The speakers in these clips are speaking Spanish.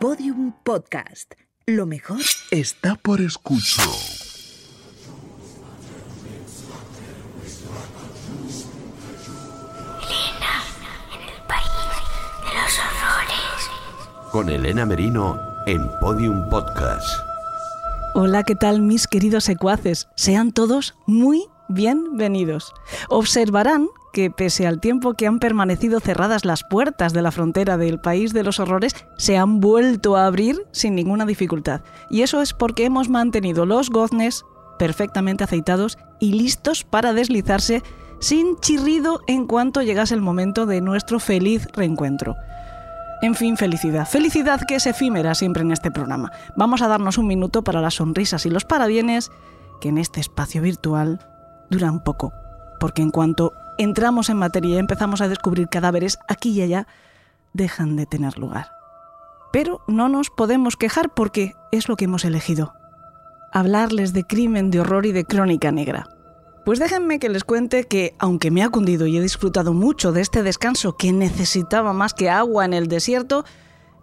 Podium Podcast. Lo mejor está por escuchar. Elena, en el país de los horrores. Con Elena Merino en Podium Podcast. Hola, ¿qué tal mis queridos secuaces? Sean todos muy bienvenidos. Observarán que pese al tiempo que han permanecido cerradas las puertas de la frontera del país de los horrores, se han vuelto a abrir sin ninguna dificultad. Y eso es porque hemos mantenido los goznes perfectamente aceitados y listos para deslizarse sin chirrido en cuanto llegase el momento de nuestro feliz reencuentro. En fin, felicidad. Felicidad que es efímera siempre en este programa. Vamos a darnos un minuto para las sonrisas y los parabienes que en este espacio virtual duran poco. Porque en cuanto entramos en materia y empezamos a descubrir cadáveres aquí y allá, dejan de tener lugar. Pero no nos podemos quejar porque es lo que hemos elegido. Hablarles de crimen, de horror y de crónica negra. Pues déjenme que les cuente que, aunque me ha cundido y he disfrutado mucho de este descanso que necesitaba más que agua en el desierto,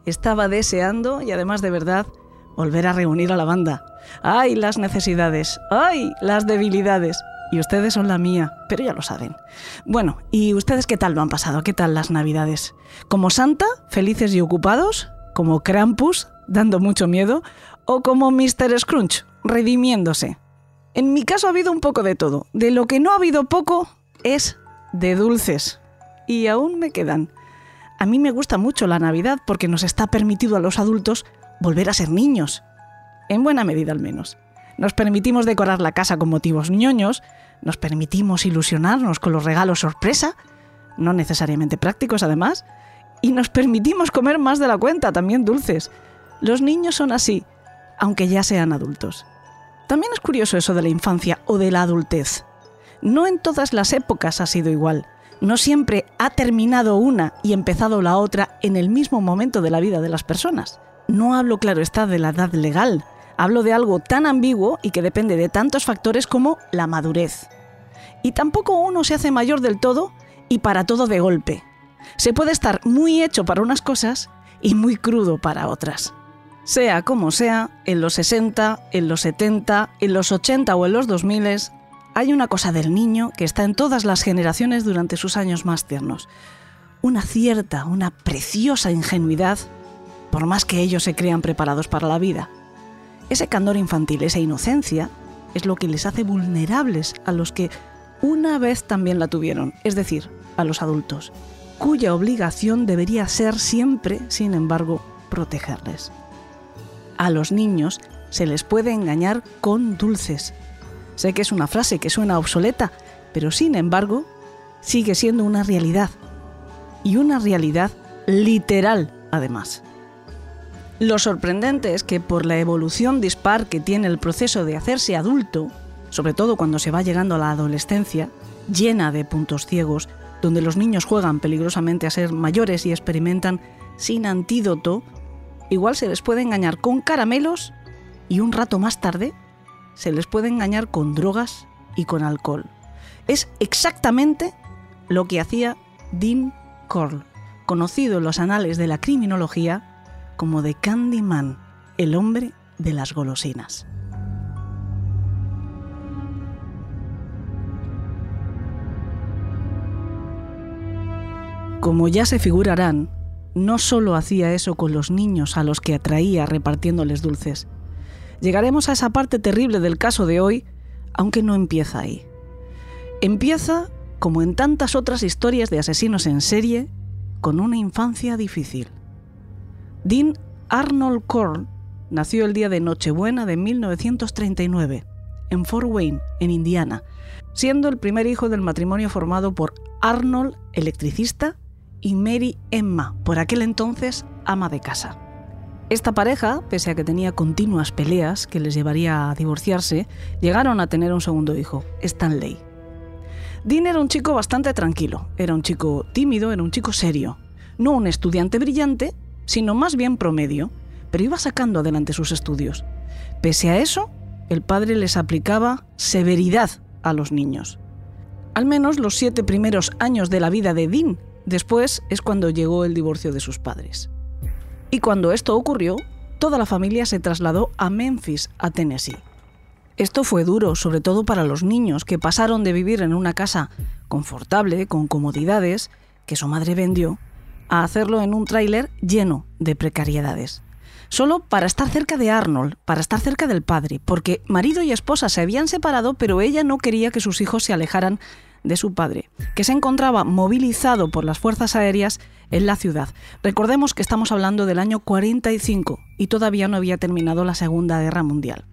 estaba deseando, y además de verdad, volver a reunir a la banda. ¡Ay, las necesidades! ¡Ay, las debilidades! Y ustedes son la mía, pero ya lo saben. Bueno, ¿y ustedes qué tal lo han pasado? ¿Qué tal las navidades? ¿Como Santa, felices y ocupados? ¿Como Krampus, dando mucho miedo? ¿O como Mr. Scrunch, redimiéndose? En mi caso ha habido un poco de todo. De lo que no ha habido poco es de dulces. Y aún me quedan. A mí me gusta mucho la Navidad porque nos está permitido a los adultos volver a ser niños. En buena medida al menos. Nos permitimos decorar la casa con motivos ñoños, nos permitimos ilusionarnos con los regalos sorpresa, no necesariamente prácticos además, y nos permitimos comer más de la cuenta, también dulces. Los niños son así, aunque ya sean adultos. También es curioso eso de la infancia o de la adultez. No en todas las épocas ha sido igual. No siempre ha terminado una y empezado la otra en el mismo momento de la vida de las personas. No hablo, claro está, de la edad legal. Hablo de algo tan ambiguo y que depende de tantos factores como la madurez. Y tampoco uno se hace mayor del todo y para todo de golpe. Se puede estar muy hecho para unas cosas y muy crudo para otras. Sea como sea, en los 60, en los 70, en los 80 o en los 2000, hay una cosa del niño que está en todas las generaciones durante sus años más tiernos. Una cierta, una preciosa ingenuidad, por más que ellos se crean preparados para la vida. Ese candor infantil, esa inocencia, es lo que les hace vulnerables a los que una vez también la tuvieron, es decir, a los adultos, cuya obligación debería ser siempre, sin embargo, protegerles a los niños se les puede engañar con dulces. Sé que es una frase que suena obsoleta, pero sin embargo sigue siendo una realidad. Y una realidad literal, además. Lo sorprendente es que por la evolución dispar que tiene el proceso de hacerse adulto, sobre todo cuando se va llegando a la adolescencia, llena de puntos ciegos, donde los niños juegan peligrosamente a ser mayores y experimentan sin antídoto igual se les puede engañar con caramelos y un rato más tarde se les puede engañar con drogas y con alcohol. Es exactamente lo que hacía Dean Corll, conocido en los anales de la criminología como The Candyman, el hombre de las golosinas. Como ya se figurarán, no solo hacía eso con los niños a los que atraía repartiéndoles dulces. Llegaremos a esa parte terrible del caso de hoy, aunque no empieza ahí. Empieza, como en tantas otras historias de asesinos en serie, con una infancia difícil. Dean Arnold Korn nació el día de Nochebuena de 1939, en Fort Wayne, en Indiana, siendo el primer hijo del matrimonio formado por Arnold, electricista, y Mary Emma, por aquel entonces ama de casa. Esta pareja, pese a que tenía continuas peleas que les llevaría a divorciarse, llegaron a tener un segundo hijo, Stanley. Dean era un chico bastante tranquilo, era un chico tímido, era un chico serio, no un estudiante brillante, sino más bien promedio, pero iba sacando adelante sus estudios. Pese a eso, el padre les aplicaba severidad a los niños. Al menos los siete primeros años de la vida de Dean Después es cuando llegó el divorcio de sus padres. Y cuando esto ocurrió, toda la familia se trasladó a Memphis, a Tennessee. Esto fue duro, sobre todo para los niños, que pasaron de vivir en una casa confortable, con comodidades, que su madre vendió, a hacerlo en un tráiler lleno de precariedades. Solo para estar cerca de Arnold, para estar cerca del padre, porque marido y esposa se habían separado, pero ella no quería que sus hijos se alejaran de su padre, que se encontraba movilizado por las fuerzas aéreas en la ciudad. Recordemos que estamos hablando del año 45 y todavía no había terminado la Segunda Guerra Mundial.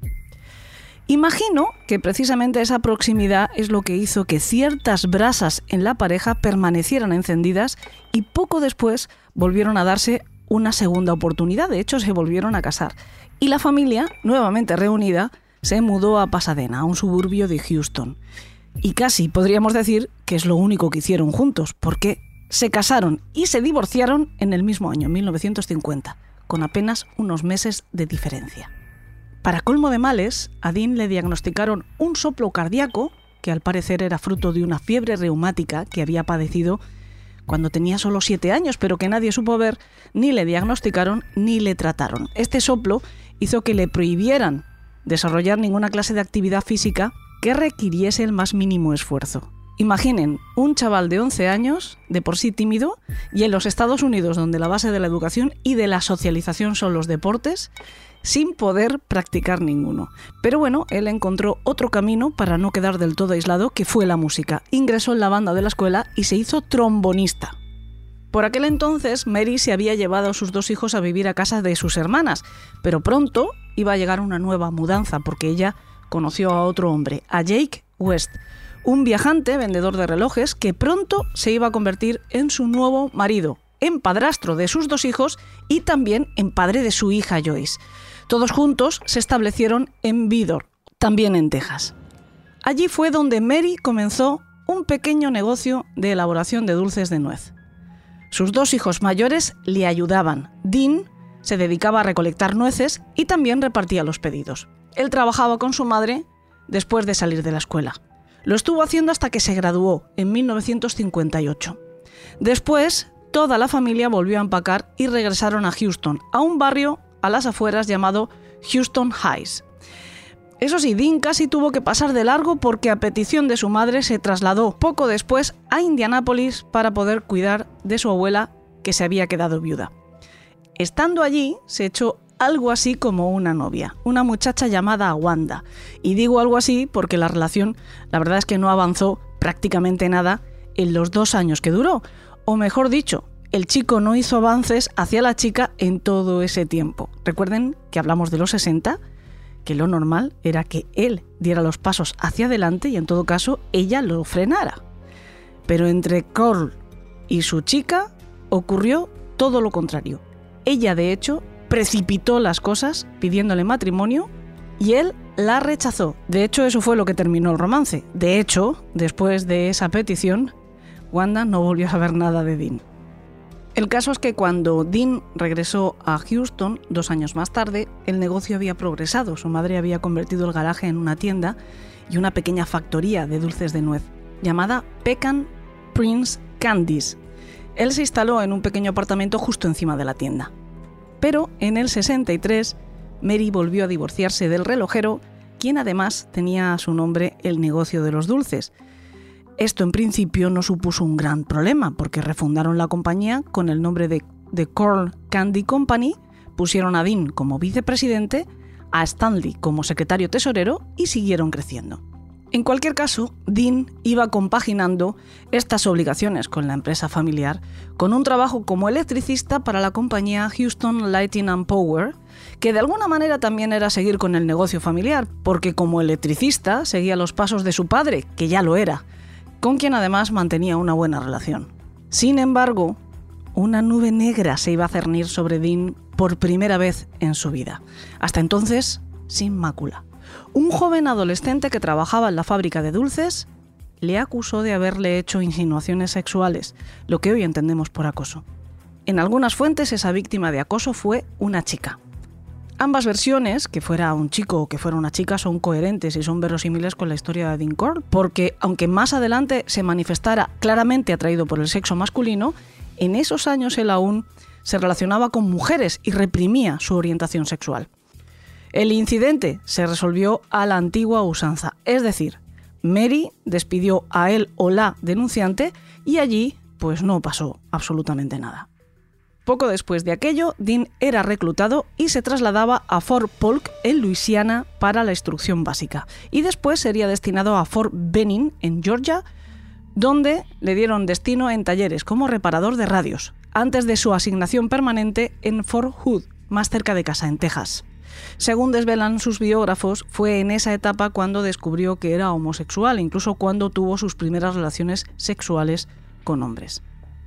Imagino que precisamente esa proximidad es lo que hizo que ciertas brasas en la pareja permanecieran encendidas y poco después volvieron a darse una segunda oportunidad, de hecho se volvieron a casar. Y la familia, nuevamente reunida, se mudó a Pasadena, a un suburbio de Houston. Y casi podríamos decir que es lo único que hicieron juntos, porque se casaron y se divorciaron en el mismo año, 1950, con apenas unos meses de diferencia. Para colmo de males, a Dean le diagnosticaron un soplo cardíaco, que al parecer era fruto de una fiebre reumática que había padecido cuando tenía solo siete años, pero que nadie supo ver, ni le diagnosticaron ni le trataron. Este soplo hizo que le prohibieran desarrollar ninguna clase de actividad física que requiriese el más mínimo esfuerzo. Imaginen un chaval de 11 años, de por sí tímido, y en los Estados Unidos, donde la base de la educación y de la socialización son los deportes, sin poder practicar ninguno. Pero bueno, él encontró otro camino para no quedar del todo aislado, que fue la música. Ingresó en la banda de la escuela y se hizo trombonista. Por aquel entonces, Mary se había llevado a sus dos hijos a vivir a casa de sus hermanas, pero pronto iba a llegar una nueva mudanza porque ella conoció a otro hombre, a Jake West, un viajante vendedor de relojes que pronto se iba a convertir en su nuevo marido, en padrastro de sus dos hijos y también en padre de su hija Joyce. Todos juntos se establecieron en Vidor, también en Texas. Allí fue donde Mary comenzó un pequeño negocio de elaboración de dulces de nuez. Sus dos hijos mayores le ayudaban. Dean se dedicaba a recolectar nueces y también repartía los pedidos. Él trabajaba con su madre después de salir de la escuela. Lo estuvo haciendo hasta que se graduó en 1958. Después, toda la familia volvió a empacar y regresaron a Houston, a un barrio a las afueras llamado Houston Heights. Eso sí, Dean casi tuvo que pasar de largo porque a petición de su madre se trasladó poco después a Indianápolis para poder cuidar de su abuela que se había quedado viuda. Estando allí, se echó algo así como una novia, una muchacha llamada Wanda. Y digo algo así porque la relación, la verdad es que no avanzó prácticamente nada en los dos años que duró. O mejor dicho, el chico no hizo avances hacia la chica en todo ese tiempo. Recuerden que hablamos de los 60, que lo normal era que él diera los pasos hacia adelante y en todo caso ella lo frenara. Pero entre Carl y su chica ocurrió todo lo contrario. Ella de hecho precipitó las cosas pidiéndole matrimonio y él la rechazó. De hecho, eso fue lo que terminó el romance. De hecho, después de esa petición, Wanda no volvió a saber nada de Dean. El caso es que cuando Dean regresó a Houston, dos años más tarde, el negocio había progresado. Su madre había convertido el garaje en una tienda y una pequeña factoría de dulces de nuez, llamada Pecan Prince Candies. Él se instaló en un pequeño apartamento justo encima de la tienda. Pero en el 63, Mary volvió a divorciarse del relojero, quien además tenía a su nombre el negocio de los dulces, esto en principio no supuso un gran problema porque refundaron la compañía con el nombre de The Corn Candy Company, pusieron a Dean como vicepresidente, a Stanley como secretario tesorero y siguieron creciendo. En cualquier caso, Dean iba compaginando estas obligaciones con la empresa familiar con un trabajo como electricista para la compañía Houston Lighting and Power, que de alguna manera también era seguir con el negocio familiar, porque como electricista seguía los pasos de su padre, que ya lo era, con quien además mantenía una buena relación. Sin embargo, una nube negra se iba a cernir sobre Dean por primera vez en su vida. Hasta entonces, sin mácula. Un joven adolescente que trabajaba en la fábrica de dulces le acusó de haberle hecho insinuaciones sexuales, lo que hoy entendemos por acoso. En algunas fuentes esa víctima de acoso fue una chica. Ambas versiones, que fuera un chico o que fuera una chica, son coherentes y son verosímiles con la historia de Dean Core, porque aunque más adelante se manifestara claramente atraído por el sexo masculino, en esos años él aún se relacionaba con mujeres y reprimía su orientación sexual. El incidente se resolvió a la antigua usanza, es decir, Mary despidió a él o la denunciante y allí pues no pasó absolutamente nada. Poco después de aquello, Dean era reclutado y se trasladaba a Fort Polk en Luisiana para la instrucción básica. Y después sería destinado a Fort Benning en Georgia, donde le dieron destino en talleres como reparador de radios, antes de su asignación permanente en Fort Hood, más cerca de casa, en Texas. Según desvelan sus biógrafos, fue en esa etapa cuando descubrió que era homosexual, incluso cuando tuvo sus primeras relaciones sexuales con hombres.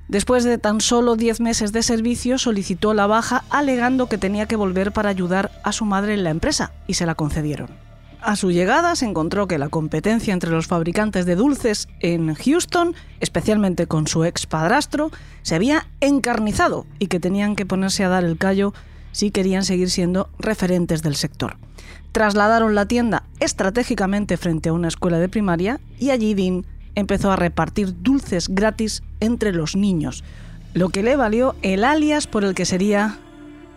Después de tan solo 10 meses de servicio, solicitó la baja alegando que tenía que volver para ayudar a su madre en la empresa y se la concedieron. A su llegada se encontró que la competencia entre los fabricantes de dulces en Houston, especialmente con su ex padrastro, se había encarnizado y que tenían que ponerse a dar el callo si querían seguir siendo referentes del sector. Trasladaron la tienda estratégicamente frente a una escuela de primaria y allí Dean empezó a repartir dulces gratis entre los niños, lo que le valió el alias por el que sería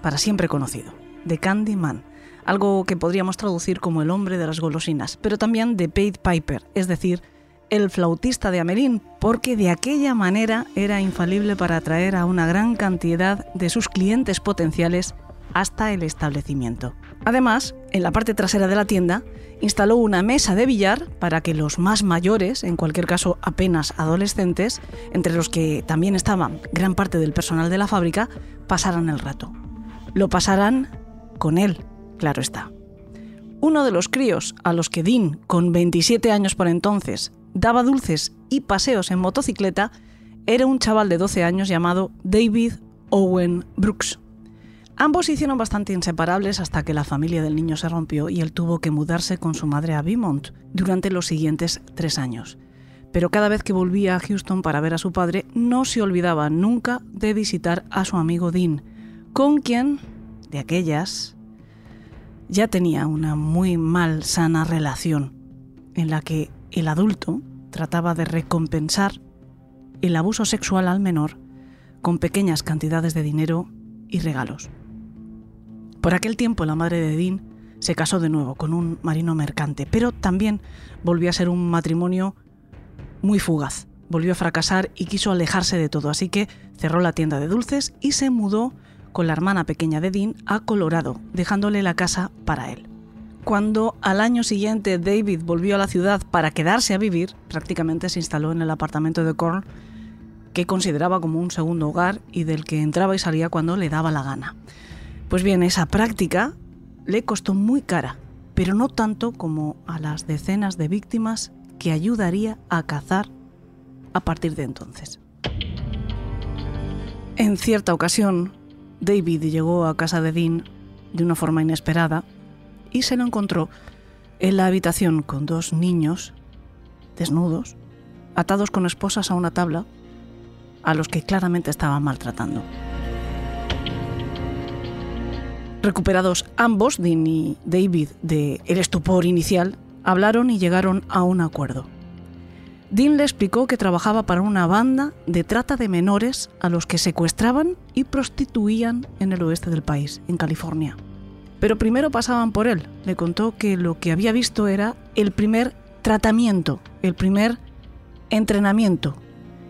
para siempre conocido, The Candyman, algo que podríamos traducir como el hombre de las golosinas, pero también The Paid Piper, es decir, el flautista de Amelín, porque de aquella manera era infalible para atraer a una gran cantidad de sus clientes potenciales hasta el establecimiento. Además, en la parte trasera de la tienda, instaló una mesa de billar para que los más mayores, en cualquier caso apenas adolescentes, entre los que también estaban gran parte del personal de la fábrica, pasaran el rato. Lo pasarán con él, claro está. Uno de los críos a los que Dean, con 27 años por entonces, daba dulces y paseos en motocicleta, era un chaval de 12 años llamado David Owen Brooks. Ambos se hicieron bastante inseparables hasta que la familia del niño se rompió y él tuvo que mudarse con su madre a Beaumont durante los siguientes tres años. Pero cada vez que volvía a Houston para ver a su padre, no se olvidaba nunca de visitar a su amigo Dean, con quien, de aquellas, ya tenía una muy mal sana relación, en la que el adulto trataba de recompensar el abuso sexual al menor con pequeñas cantidades de dinero y regalos. Por aquel tiempo la madre de Dean se casó de nuevo con un marino mercante, pero también volvió a ser un matrimonio muy fugaz. Volvió a fracasar y quiso alejarse de todo, así que cerró la tienda de dulces y se mudó con la hermana pequeña de Dean a Colorado, dejándole la casa para él. Cuando al año siguiente David volvió a la ciudad para quedarse a vivir, prácticamente se instaló en el apartamento de Corn, que consideraba como un segundo hogar y del que entraba y salía cuando le daba la gana. Pues bien, esa práctica le costó muy cara, pero no tanto como a las decenas de víctimas que ayudaría a cazar a partir de entonces. En cierta ocasión, David llegó a casa de Dean de una forma inesperada y se lo encontró en la habitación con dos niños desnudos, atados con esposas a una tabla, a los que claramente estaba maltratando. Recuperados ambos, Dean y David, de el estupor inicial, hablaron y llegaron a un acuerdo. Dean le explicó que trabajaba para una banda de trata de menores a los que secuestraban y prostituían en el oeste del país, en California. Pero primero pasaban por él. Le contó que lo que había visto era el primer tratamiento, el primer entrenamiento.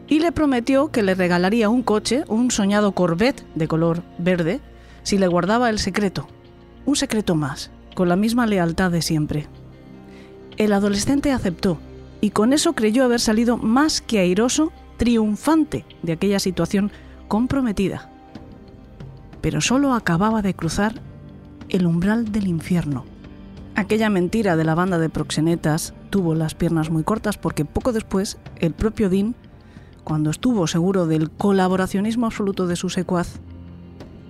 Y le prometió que le regalaría un coche, un soñado Corvette de color verde, si le guardaba el secreto, un secreto más, con la misma lealtad de siempre. El adolescente aceptó y con eso creyó haber salido más que airoso, triunfante de aquella situación comprometida. Pero solo acababa de cruzar el umbral del infierno. Aquella mentira de la banda de proxenetas tuvo las piernas muy cortas porque poco después el propio Dean, cuando estuvo seguro del colaboracionismo absoluto de su secuaz,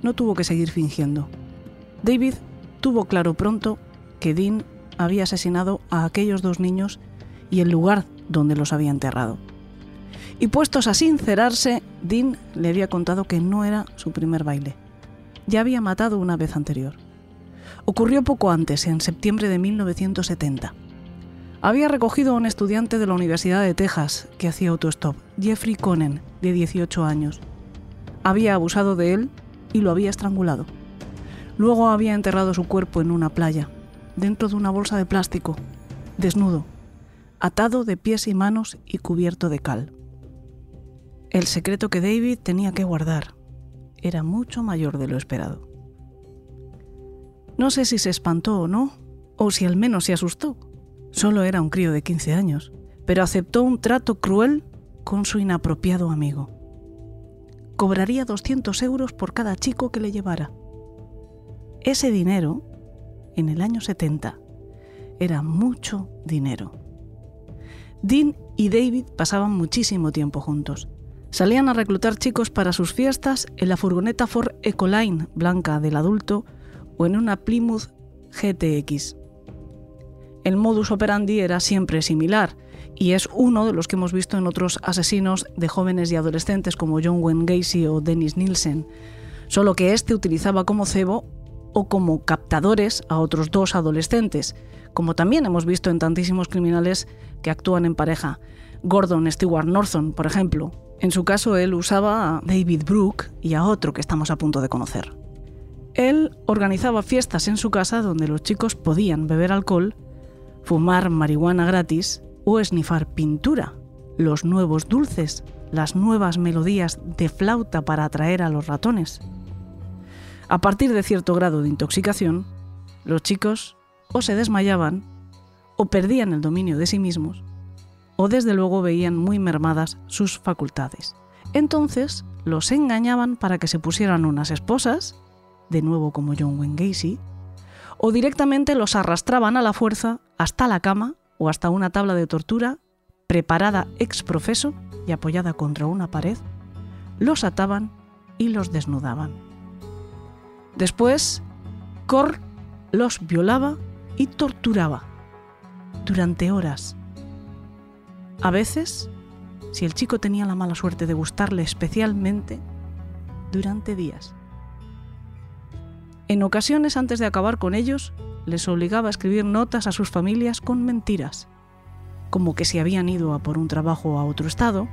no tuvo que seguir fingiendo. David tuvo claro pronto que Dean había asesinado a aquellos dos niños y el lugar donde los había enterrado. Y puestos a sincerarse, Dean le había contado que no era su primer baile. Ya había matado una vez anterior. Ocurrió poco antes, en septiembre de 1970. Había recogido a un estudiante de la Universidad de Texas que hacía autostop, Jeffrey Conan, de 18 años. Había abusado de él y lo había estrangulado. Luego había enterrado su cuerpo en una playa, dentro de una bolsa de plástico, desnudo, atado de pies y manos y cubierto de cal. El secreto que David tenía que guardar era mucho mayor de lo esperado. No sé si se espantó o no, o si al menos se asustó. Solo era un crío de 15 años, pero aceptó un trato cruel con su inapropiado amigo. Cobraría 200 euros por cada chico que le llevara. Ese dinero, en el año 70, era mucho dinero. Dean y David pasaban muchísimo tiempo juntos. Salían a reclutar chicos para sus fiestas en la furgoneta Ford Ecoline blanca del adulto o en una Plymouth GTX. El modus operandi era siempre similar y es uno de los que hemos visto en otros asesinos de jóvenes y adolescentes como John Wayne Gacy o Dennis Nielsen, solo que este utilizaba como cebo o como captadores a otros dos adolescentes, como también hemos visto en tantísimos criminales que actúan en pareja. Gordon Stewart Norton, por ejemplo. En su caso, él usaba a David Brooke y a otro que estamos a punto de conocer. Él organizaba fiestas en su casa donde los chicos podían beber alcohol, fumar marihuana gratis o esnifar pintura, los nuevos dulces, las nuevas melodías de flauta para atraer a los ratones. A partir de cierto grado de intoxicación, los chicos o se desmayaban, o perdían el dominio de sí mismos, o desde luego veían muy mermadas sus facultades. Entonces los engañaban para que se pusieran unas esposas, de nuevo como John Wayne Gacy, o directamente los arrastraban a la fuerza hasta la cama o hasta una tabla de tortura preparada ex profeso y apoyada contra una pared, los ataban y los desnudaban. Después, Cor los violaba y torturaba durante horas. A veces, si el chico tenía la mala suerte de gustarle especialmente, durante días. En ocasiones, antes de acabar con ellos, les obligaba a escribir notas a sus familias con mentiras, como que se habían ido a por un trabajo a otro estado,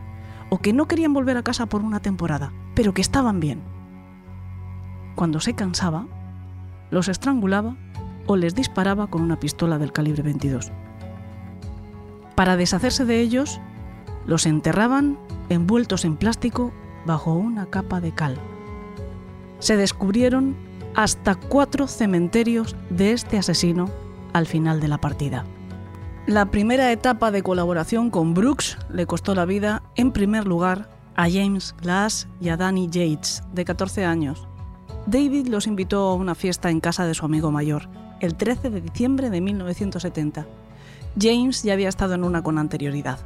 o que no querían volver a casa por una temporada, pero que estaban bien. Cuando se cansaba, los estrangulaba o les disparaba con una pistola del calibre 22. Para deshacerse de ellos, los enterraban envueltos en plástico bajo una capa de cal. Se descubrieron hasta cuatro cementerios de este asesino al final de la partida. La primera etapa de colaboración con Brooks le costó la vida, en primer lugar, a James Glass y a Danny Yates, de 14 años. David los invitó a una fiesta en casa de su amigo mayor, el 13 de diciembre de 1970. James ya había estado en una con anterioridad.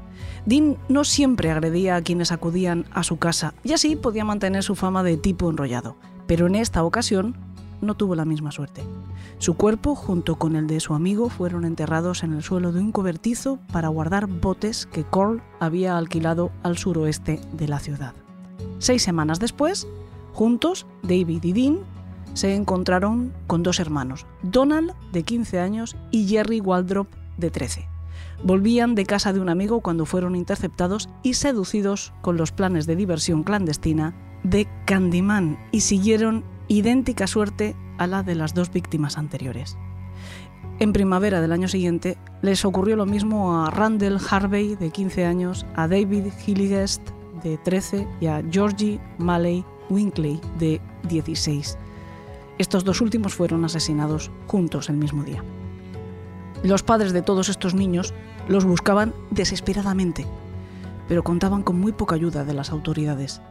Dean no siempre agredía a quienes acudían a su casa y así podía mantener su fama de tipo enrollado, pero en esta ocasión no tuvo la misma suerte. Su cuerpo, junto con el de su amigo, fueron enterrados en el suelo de un cobertizo para guardar botes que Cole había alquilado al suroeste de la ciudad. Seis semanas después, juntos, David y Dean se encontraron con dos hermanos, Donald, de 15 años, y Jerry Waldrop, de 13. Volvían de casa de un amigo cuando fueron interceptados y seducidos con los planes de diversión clandestina de Candyman y siguieron idéntica suerte a la de las dos víctimas anteriores. En primavera del año siguiente les ocurrió lo mismo a Randall Harvey, de 15 años, a David Hilligest, de 13, y a Georgie Malley Winkley, de 16. Estos dos últimos fueron asesinados juntos el mismo día. Los padres de todos estos niños los buscaban desesperadamente, pero contaban con muy poca ayuda de las autoridades.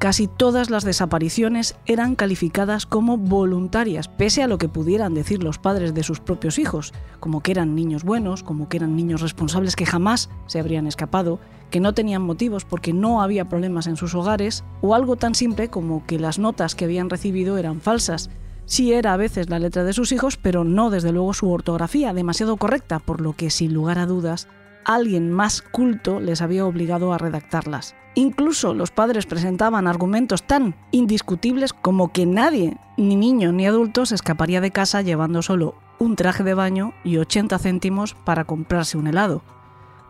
Casi todas las desapariciones eran calificadas como voluntarias, pese a lo que pudieran decir los padres de sus propios hijos, como que eran niños buenos, como que eran niños responsables que jamás se habrían escapado, que no tenían motivos porque no había problemas en sus hogares, o algo tan simple como que las notas que habían recibido eran falsas. Sí era a veces la letra de sus hijos, pero no desde luego su ortografía, demasiado correcta, por lo que sin lugar a dudas, alguien más culto les había obligado a redactarlas. Incluso los padres presentaban argumentos tan indiscutibles como que nadie, ni niño ni adulto, se escaparía de casa llevando solo un traje de baño y 80 céntimos para comprarse un helado.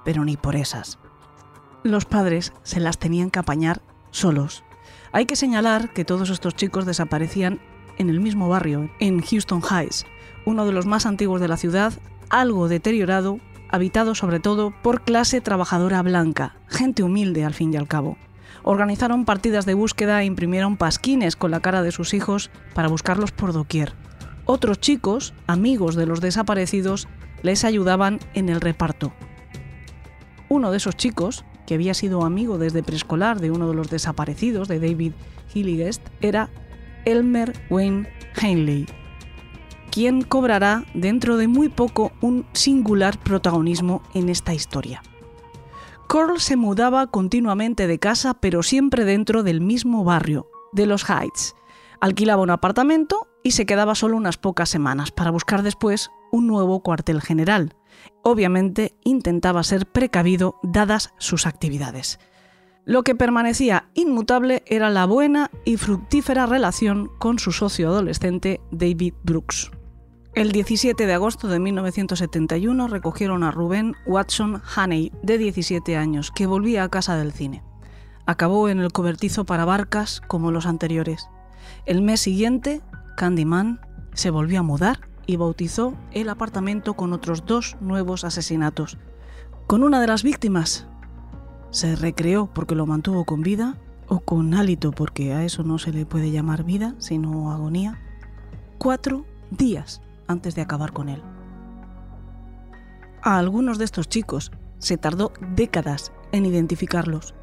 Pero ni por esas. Los padres se las tenían que apañar solos. Hay que señalar que todos estos chicos desaparecían en el mismo barrio, en Houston Heights, uno de los más antiguos de la ciudad, algo deteriorado, habitado sobre todo por clase trabajadora blanca, gente humilde al fin y al cabo. Organizaron partidas de búsqueda e imprimieron pasquines con la cara de sus hijos para buscarlos por doquier. Otros chicos, amigos de los desaparecidos, les ayudaban en el reparto. Uno de esos chicos, que había sido amigo desde preescolar de uno de los desaparecidos, de David Hilligest, era Elmer Wayne Henley, quien cobrará dentro de muy poco un singular protagonismo en esta historia. Carl se mudaba continuamente de casa, pero siempre dentro del mismo barrio, de los Heights. Alquilaba un apartamento y se quedaba solo unas pocas semanas para buscar después un nuevo cuartel general. Obviamente intentaba ser precavido dadas sus actividades. Lo que permanecía inmutable era la buena y fructífera relación con su socio adolescente David Brooks. El 17 de agosto de 1971 recogieron a Rubén Watson Haney, de 17 años, que volvía a casa del cine. Acabó en el cobertizo para barcas como los anteriores. El mes siguiente, Candyman se volvió a mudar y bautizó el apartamento con otros dos nuevos asesinatos. Con una de las víctimas se recreó porque lo mantuvo con vida, o con hálito porque a eso no se le puede llamar vida, sino agonía, cuatro días antes de acabar con él. A algunos de estos chicos se tardó décadas en identificarlos.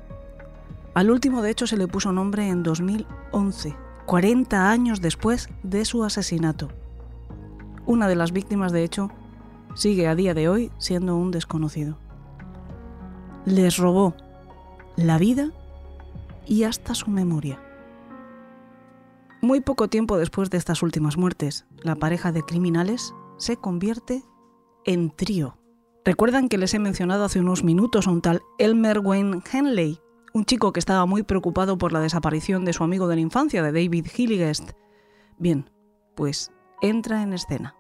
Al último, de hecho, se le puso nombre en 2011, 40 años después de su asesinato. Una de las víctimas, de hecho, sigue a día de hoy siendo un desconocido. Les robó la vida y hasta su memoria. Muy poco tiempo después de estas últimas muertes, la pareja de criminales se convierte en trío. Recuerdan que les he mencionado hace unos minutos a un tal Elmer Wayne Henley, un chico que estaba muy preocupado por la desaparición de su amigo de la infancia, de David Hilligest. Bien, pues entra en escena.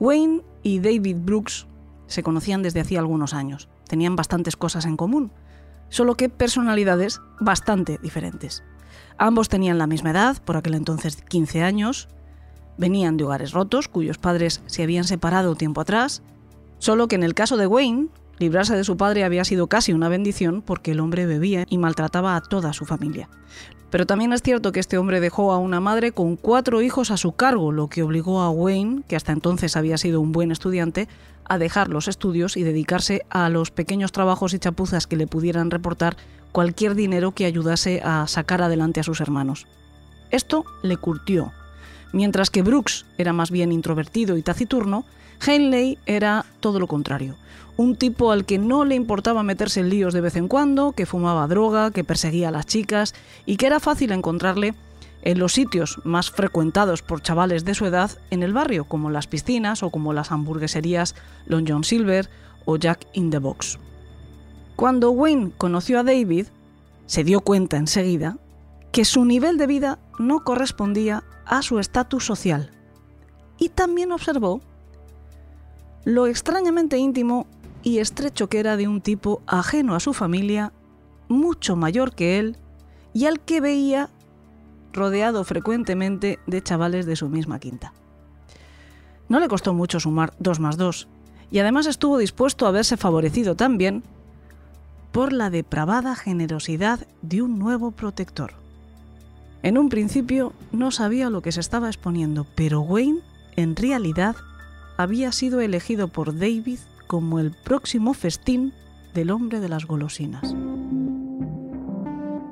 Wayne y David Brooks se conocían desde hacía algunos años, tenían bastantes cosas en común, solo que personalidades bastante diferentes. Ambos tenían la misma edad, por aquel entonces 15 años, venían de hogares rotos cuyos padres se habían separado tiempo atrás, solo que en el caso de Wayne, librarse de su padre había sido casi una bendición porque el hombre bebía y maltrataba a toda su familia. Pero también es cierto que este hombre dejó a una madre con cuatro hijos a su cargo, lo que obligó a Wayne, que hasta entonces había sido un buen estudiante, a dejar los estudios y dedicarse a los pequeños trabajos y chapuzas que le pudieran reportar cualquier dinero que ayudase a sacar adelante a sus hermanos. Esto le curtió. Mientras que Brooks era más bien introvertido y taciturno, Henley era todo lo contrario. Un tipo al que no le importaba meterse en líos de vez en cuando, que fumaba droga, que perseguía a las chicas y que era fácil encontrarle en los sitios más frecuentados por chavales de su edad en el barrio, como las piscinas o como las hamburgueserías Long John Silver o Jack in the Box. Cuando Wayne conoció a David, se dio cuenta enseguida que su nivel de vida no correspondía a su estatus social. Y también observó lo extrañamente íntimo y estrecho que era de un tipo ajeno a su familia, mucho mayor que él, y al que veía rodeado frecuentemente de chavales de su misma quinta. No le costó mucho sumar dos más dos, y además estuvo dispuesto a verse favorecido también por la depravada generosidad de un nuevo protector. En un principio no sabía lo que se estaba exponiendo, pero Wayne, en realidad, había sido elegido por David como el próximo festín del hombre de las golosinas.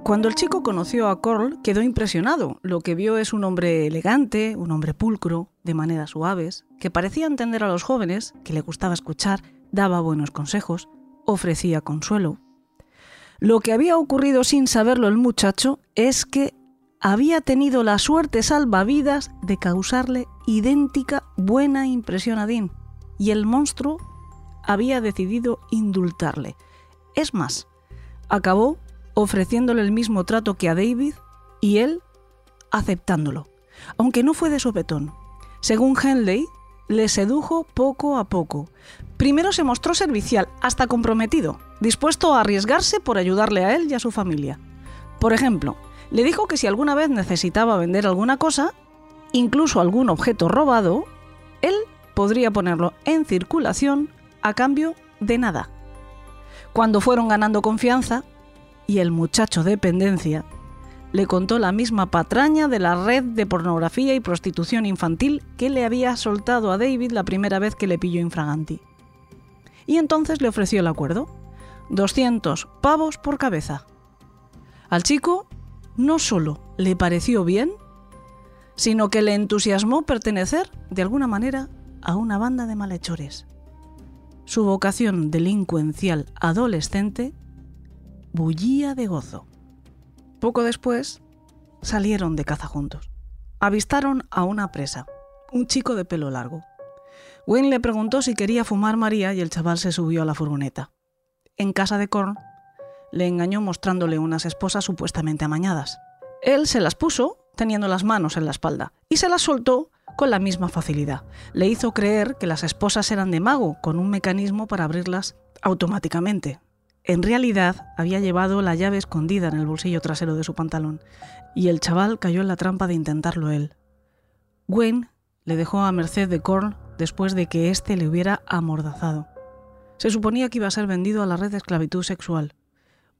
Cuando el chico conoció a Carl, quedó impresionado. Lo que vio es un hombre elegante, un hombre pulcro, de maneras suaves, que parecía entender a los jóvenes, que le gustaba escuchar, daba buenos consejos, ofrecía consuelo. Lo que había ocurrido sin saberlo el muchacho es que había tenido la suerte salvavidas de causarle idéntica buena impresión a Dean, y el monstruo había decidido indultarle. Es más, acabó ofreciéndole el mismo trato que a David y él aceptándolo, aunque no fue de sopetón. Según Henley, le sedujo poco a poco. Primero se mostró servicial, hasta comprometido, dispuesto a arriesgarse por ayudarle a él y a su familia. Por ejemplo, Le dijo que si alguna vez necesitaba vender alguna cosa, incluso algún objeto robado, él podría ponerlo en circulación a cambio de nada. Cuando fueron ganando confianza y el muchacho dependencia le contó la misma patraña de la red de pornografía y prostitución infantil que le había soltado a David la primera vez que le pilló infraganti. Y entonces le ofreció el acuerdo. 200 pavos por cabeza. Al chico no solo le pareció bien, sino que le entusiasmó pertenecer, de alguna manera, a una banda de malhechores. Su vocación delincuencial adolescente bullía de gozo. Poco después, salieron de caza juntos. Avistaron a una presa, un chico de pelo largo. Wayne le preguntó si quería fumar María y el chaval se subió a la furgoneta. En casa de Korn, le engañó mostrándole unas esposas supuestamente amañadas. Él se las puso teniendo las manos en la espalda y se las soltó con la misma facilidad. Le hizo creer que las esposas eran de mago, con un mecanismo para abrirlas automáticamente. En realidad, había llevado la llave escondida en el bolsillo trasero de su pantalón, y el chaval cayó en la trampa de intentarlo él. Wayne le dejó a merced de Korn después de que éste le hubiera amordazado. Se suponía que iba a ser vendido a la red de esclavitud sexual.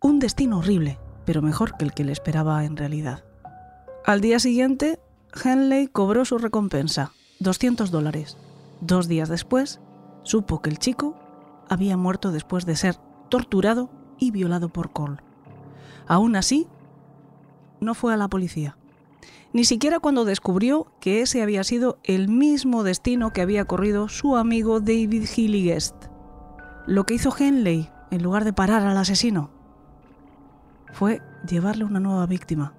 Un destino horrible, pero mejor que el que le esperaba en realidad. Al día siguiente, Henley cobró su recompensa, 200 dólares. Dos días después, supo que el chico había muerto después de ser torturado y violado por Cole. Aún así, no fue a la policía. Ni siquiera cuando descubrió que ese había sido el mismo destino que había corrido su amigo David Healy Guest. Lo que hizo Henley, en lugar de parar al asesino, fue llevarle una nueva víctima.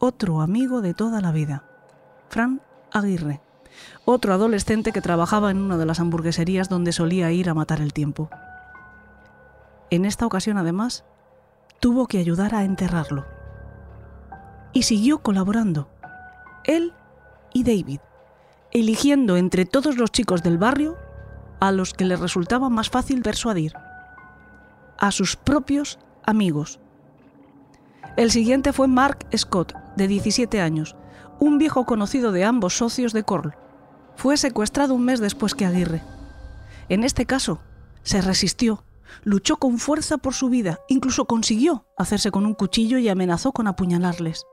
Otro amigo de toda la vida, Fran Aguirre, otro adolescente que trabajaba en una de las hamburgueserías donde solía ir a matar el tiempo. En esta ocasión, además, tuvo que ayudar a enterrarlo. Y siguió colaborando, él y David, eligiendo entre todos los chicos del barrio a los que le resultaba más fácil persuadir, a sus propios amigos. El siguiente fue Mark Scott, de 17 años, un viejo conocido de ambos socios de Corl. Fue secuestrado un mes después que Aguirre. En este caso, se resistió, luchó con fuerza por su vida, incluso consiguió hacerse con un cuchillo y amenazó con apuñalarles.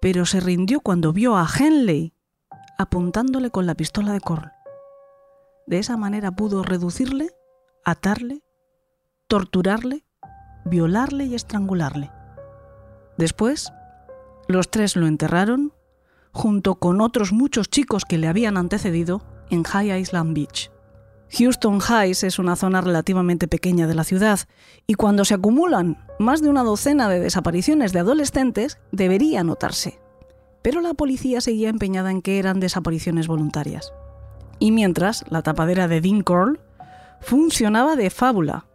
Pero se rindió cuando vio a Henley apuntándole con la pistola de Corl. De esa manera pudo reducirle, atarle, torturarle, violarle y estrangularle. Después, los tres lo enterraron, junto con otros muchos chicos que le habían antecedido, en High Island Beach. Houston Heights es una zona relativamente pequeña de la ciudad y cuando se acumulan más de una docena de desapariciones de adolescentes debería notarse. Pero la policía seguía empeñada en que eran desapariciones voluntarias. Y mientras, la tapadera de Dean Corll funcionaba de fábula.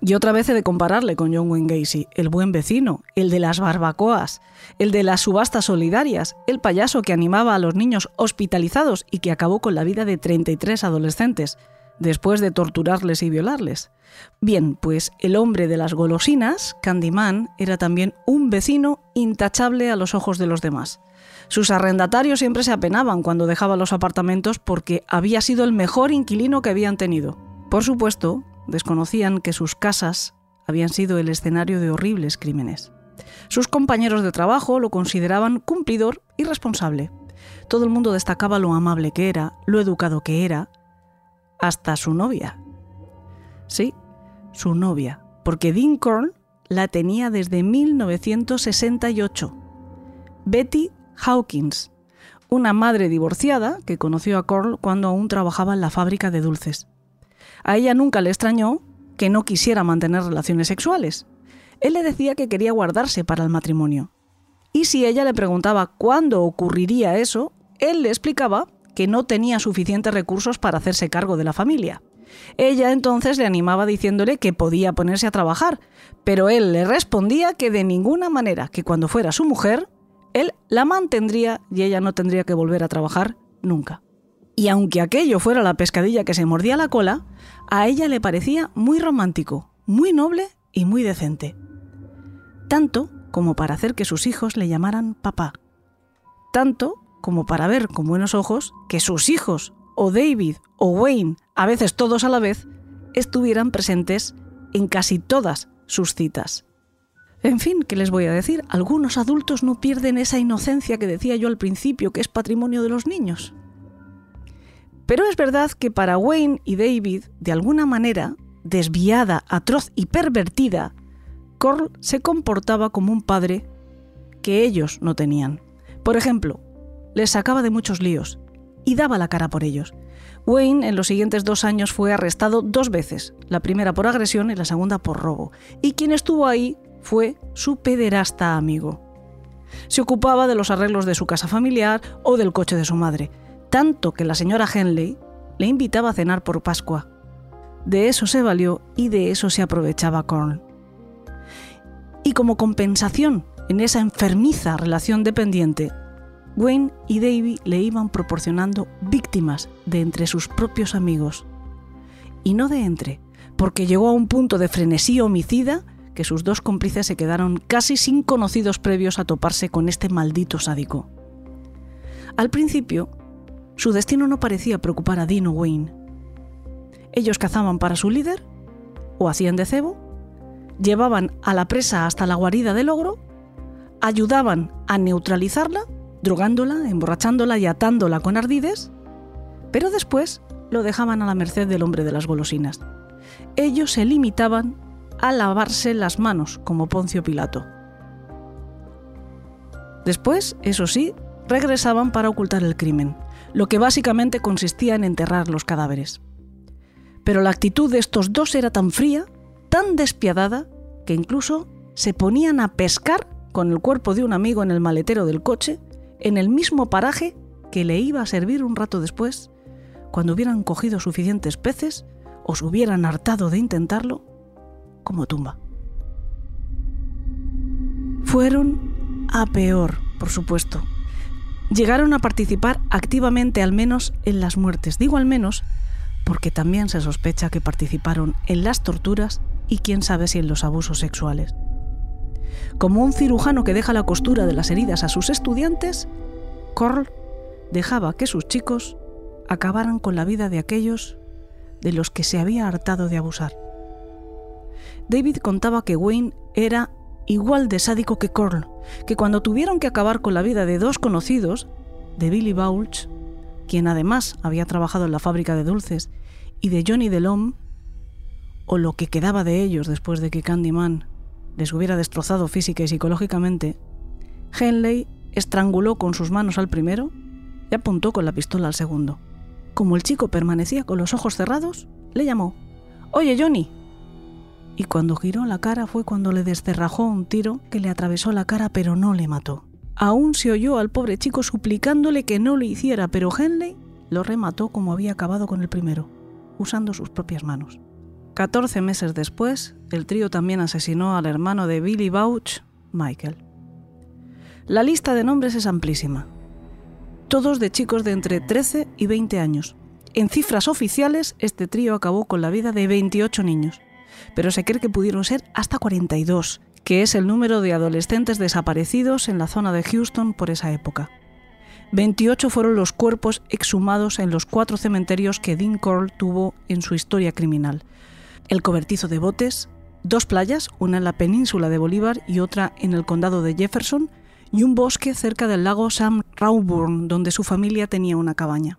Y otra vez he de compararle con John Wayne Gacy, el buen vecino, el de las barbacoas, el de las subastas solidarias, el payaso que animaba a los niños hospitalizados y que acabó con la vida de 33 adolescentes, después de torturarles y violarles. Bien, pues el hombre de las golosinas, Candyman, era también un vecino intachable a los ojos de los demás. Sus arrendatarios siempre se apenaban cuando dejaba los apartamentos porque había sido el mejor inquilino que habían tenido. Por supuesto, desconocían que sus casas habían sido el escenario de horribles crímenes. Sus compañeros de trabajo lo consideraban cumplidor y responsable. Todo el mundo destacaba lo amable que era, lo educado que era, hasta su novia. Sí, su novia, porque Dean la tenía desde 1968. Betty Hawkins, una madre divorciada que conoció a Corl cuando aún trabajaba en la fábrica de dulces. A ella nunca le extrañó que no quisiera mantener relaciones sexuales. Él le decía que quería guardarse para el matrimonio. Y si ella le preguntaba cuándo ocurriría eso, él le explicaba que no tenía suficientes recursos para hacerse cargo de la familia. Ella entonces le animaba diciéndole que podía ponerse a trabajar, pero él le respondía que de ninguna manera, que cuando fuera su mujer, él la mantendría y ella no tendría que volver a trabajar nunca. Y aunque aquello fuera la pescadilla que se mordía la cola, a ella le parecía muy romántico, muy noble y muy decente. Tanto como para hacer que sus hijos le llamaran papá. Tanto como para ver con buenos ojos que sus hijos, o David, o Wayne, a veces todos a la vez, estuvieran presentes en casi todas sus citas. En fin, ¿qué les voy a decir? Algunos adultos no pierden esa inocencia que decía yo al principio, que es patrimonio de los niños. Pero es verdad que para Wayne y David, de alguna manera, desviada, atroz y pervertida, Corl se comportaba como un padre que ellos no tenían. Por ejemplo, les sacaba de muchos líos y daba la cara por ellos. Wayne en los siguientes dos años fue arrestado dos veces, la primera por agresión y la segunda por robo, y quien estuvo ahí fue su pederasta amigo. Se ocupaba de los arreglos de su casa familiar o del coche de su madre, tanto que la señora Henley le invitaba a cenar por Pascua. De eso se valió y de eso se aprovechaba Corn. Y como compensación en esa enfermiza relación dependiente, Wayne y Davy le iban proporcionando víctimas de entre sus propios amigos. Y no de entre, porque llegó a un punto de frenesí homicida que sus dos cómplices se quedaron casi sin conocidos previos a toparse con este maldito sádico. Al principio, su destino no parecía preocupar a Dean o Wayne. Ellos cazaban para su líder, o hacían de cebo, llevaban a la presa hasta la guarida del ogro, ayudaban a neutralizarla drogándola, emborrachándola y atándola con ardides, pero después lo dejaban a la merced del hombre de las golosinas. Ellos se limitaban a lavarse las manos como Poncio Pilato. Después, eso sí, regresaban para ocultar el crimen, lo que básicamente consistía en enterrar los cadáveres. Pero la actitud de estos dos era tan fría, tan despiadada, que incluso se ponían a pescar con el cuerpo de un amigo en el maletero del coche en el mismo paraje que le iba a servir un rato después, cuando hubieran cogido suficientes peces o se hubieran hartado de intentarlo, como tumba. Fueron a peor, por supuesto. Llegaron a participar activamente al menos en las muertes. Digo al menos porque también se sospecha que participaron en las torturas y quién sabe si en los abusos sexuales. Como un cirujano que deja la costura de las heridas a sus estudiantes, Corl dejaba que sus chicos acabaran con la vida de aquellos de los que se había hartado de abusar. David contaba que Wayne era igual de sádico que Corl, que cuando tuvieron que acabar con la vida de dos conocidos, de Billy Bouch, quien además había trabajado en la fábrica de dulces, y de Johnny Delhomme, o lo que quedaba de ellos después de que Candyman les hubiera destrozado física y psicológicamente, Henley estranguló con sus manos al primero y apuntó con la pistola al segundo. Como el chico permanecía con los ojos cerrados, le llamó, Oye Johnny. Y cuando giró la cara fue cuando le descerrajó un tiro que le atravesó la cara pero no le mató. Aún se oyó al pobre chico suplicándole que no lo hiciera, pero Henley lo remató como había acabado con el primero, usando sus propias manos. 14 meses después, el trío también asesinó al hermano de Billy Bouch, Michael. La lista de nombres es amplísima, todos de chicos de entre 13 y 20 años. En cifras oficiales, este trío acabó con la vida de 28 niños, pero se cree que pudieron ser hasta 42, que es el número de adolescentes desaparecidos en la zona de Houston por esa época. 28 fueron los cuerpos exhumados en los cuatro cementerios que Dean Corll tuvo en su historia criminal, el cobertizo de botes, dos playas, una en la península de Bolívar y otra en el condado de Jefferson, y un bosque cerca del lago Sam Rauburn, donde su familia tenía una cabaña.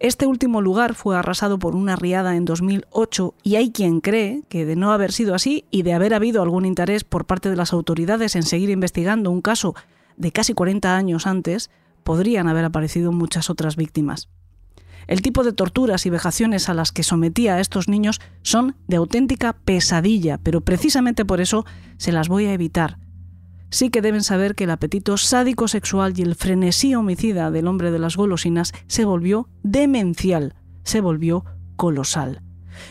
Este último lugar fue arrasado por una riada en 2008 y hay quien cree que de no haber sido así y de haber habido algún interés por parte de las autoridades en seguir investigando un caso de casi 40 años antes, podrían haber aparecido muchas otras víctimas. El tipo de torturas y vejaciones a las que sometía a estos niños son de auténtica pesadilla, pero precisamente por eso se las voy a evitar. Sí que deben saber que el apetito sádico sexual y el frenesí homicida del hombre de las golosinas se volvió demencial, se volvió colosal.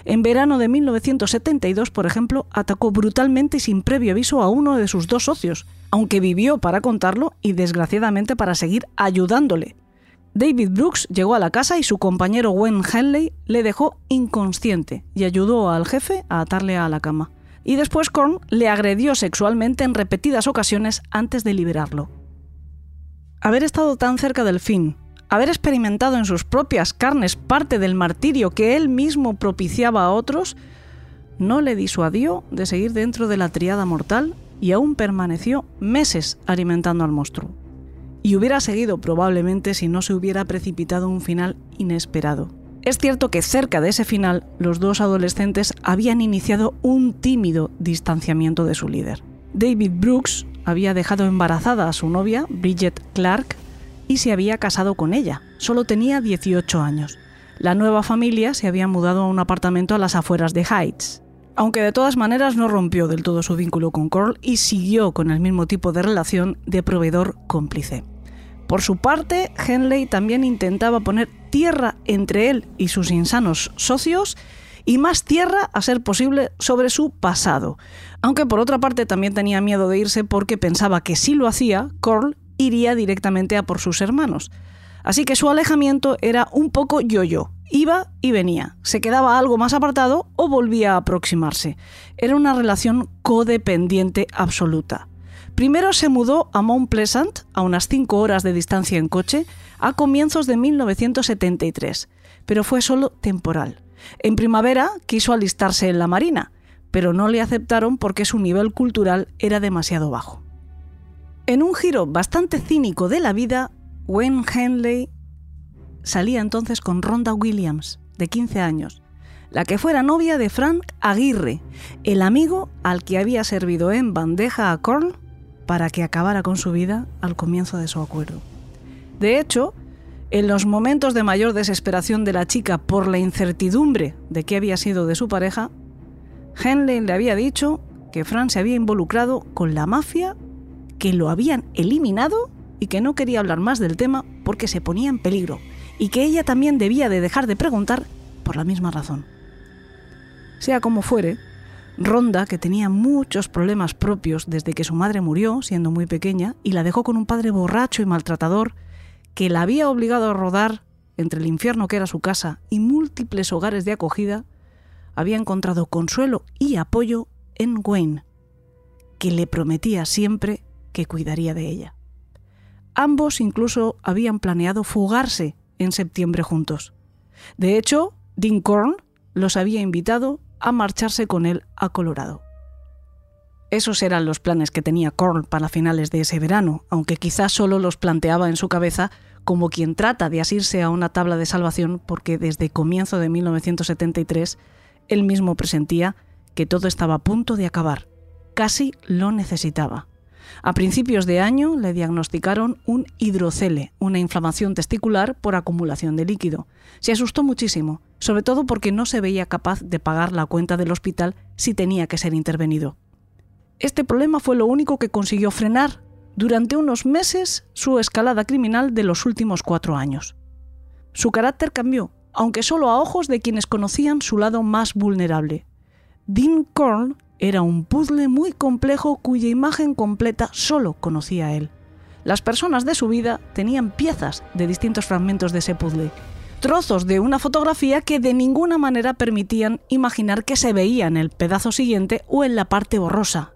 En verano de 1972, por ejemplo, atacó brutalmente y sin previo aviso a uno de sus dos socios, aunque vivió para contarlo y desgraciadamente para seguir ayudándole. David Brooks llegó a la casa y su compañero Gwen Henley le dejó inconsciente y ayudó al jefe a atarle a la cama. Y después Korn le agredió sexualmente en repetidas ocasiones antes de liberarlo. Haber estado tan cerca del fin, haber experimentado en sus propias carnes parte del martirio que él mismo propiciaba a otros, no le disuadió de seguir dentro de la triada mortal y aún permaneció meses alimentando al monstruo. Y hubiera seguido probablemente si no se hubiera precipitado un final inesperado. Es cierto que cerca de ese final los dos adolescentes habían iniciado un tímido distanciamiento de su líder. David Brooks había dejado embarazada a su novia, Bridget Clark, y se había casado con ella. Solo tenía 18 años. La nueva familia se había mudado a un apartamento a las afueras de Heights. Aunque de todas maneras no rompió del todo su vínculo con Corl y siguió con el mismo tipo de relación de proveedor cómplice. Por su parte, Henley también intentaba poner tierra entre él y sus insanos socios y más tierra, a ser posible, sobre su pasado. Aunque por otra parte también tenía miedo de irse porque pensaba que si lo hacía, Corl iría directamente a por sus hermanos. Así que su alejamiento era un poco yo-yo. Iba y venía, se quedaba algo más apartado o volvía a aproximarse. Era una relación codependiente absoluta. Primero se mudó a Mount Pleasant, a unas 5 horas de distancia en coche, a comienzos de 1973, pero fue solo temporal. En primavera quiso alistarse en la Marina, pero no le aceptaron porque su nivel cultural era demasiado bajo. En un giro bastante cínico de la vida, Wayne Henley salía entonces con Rhonda Williams, de 15 años, la que fuera novia de Frank Aguirre, el amigo al que había servido en bandeja a Corn para que acabara con su vida al comienzo de su acuerdo. De hecho, en los momentos de mayor desesperación de la chica por la incertidumbre de qué había sido de su pareja, Henley le había dicho que Fran se había involucrado con la mafia, que lo habían eliminado y que no quería hablar más del tema porque se ponía en peligro y que ella también debía de dejar de preguntar por la misma razón. Sea como fuere, Ronda, que tenía muchos problemas propios desde que su madre murió, siendo muy pequeña, y la dejó con un padre borracho y maltratador, que la había obligado a rodar entre el infierno que era su casa y múltiples hogares de acogida, había encontrado consuelo y apoyo en Wayne, que le prometía siempre que cuidaría de ella. Ambos incluso habían planeado fugarse en septiembre juntos. De hecho, Dean Korn los había invitado a marcharse con él a Colorado. Esos eran los planes que tenía Korn para finales de ese verano, aunque quizás solo los planteaba en su cabeza como quien trata de asirse a una tabla de salvación porque desde comienzo de 1973 él mismo presentía que todo estaba a punto de acabar. Casi lo necesitaba. A principios de año le diagnosticaron un hidrocele, una inflamación testicular por acumulación de líquido. Se asustó muchísimo, sobre todo porque no se veía capaz de pagar la cuenta del hospital si tenía que ser intervenido. Este problema fue lo único que consiguió frenar durante unos meses su escalada criminal de los últimos cuatro años. Su carácter cambió, aunque solo a ojos de quienes conocían su lado más vulnerable. Dean Korn era un puzzle muy complejo cuya imagen completa solo conocía él. Las personas de su vida tenían piezas de distintos fragmentos de ese puzzle, trozos de una fotografía que de ninguna manera permitían imaginar que se veía en el pedazo siguiente o en la parte borrosa.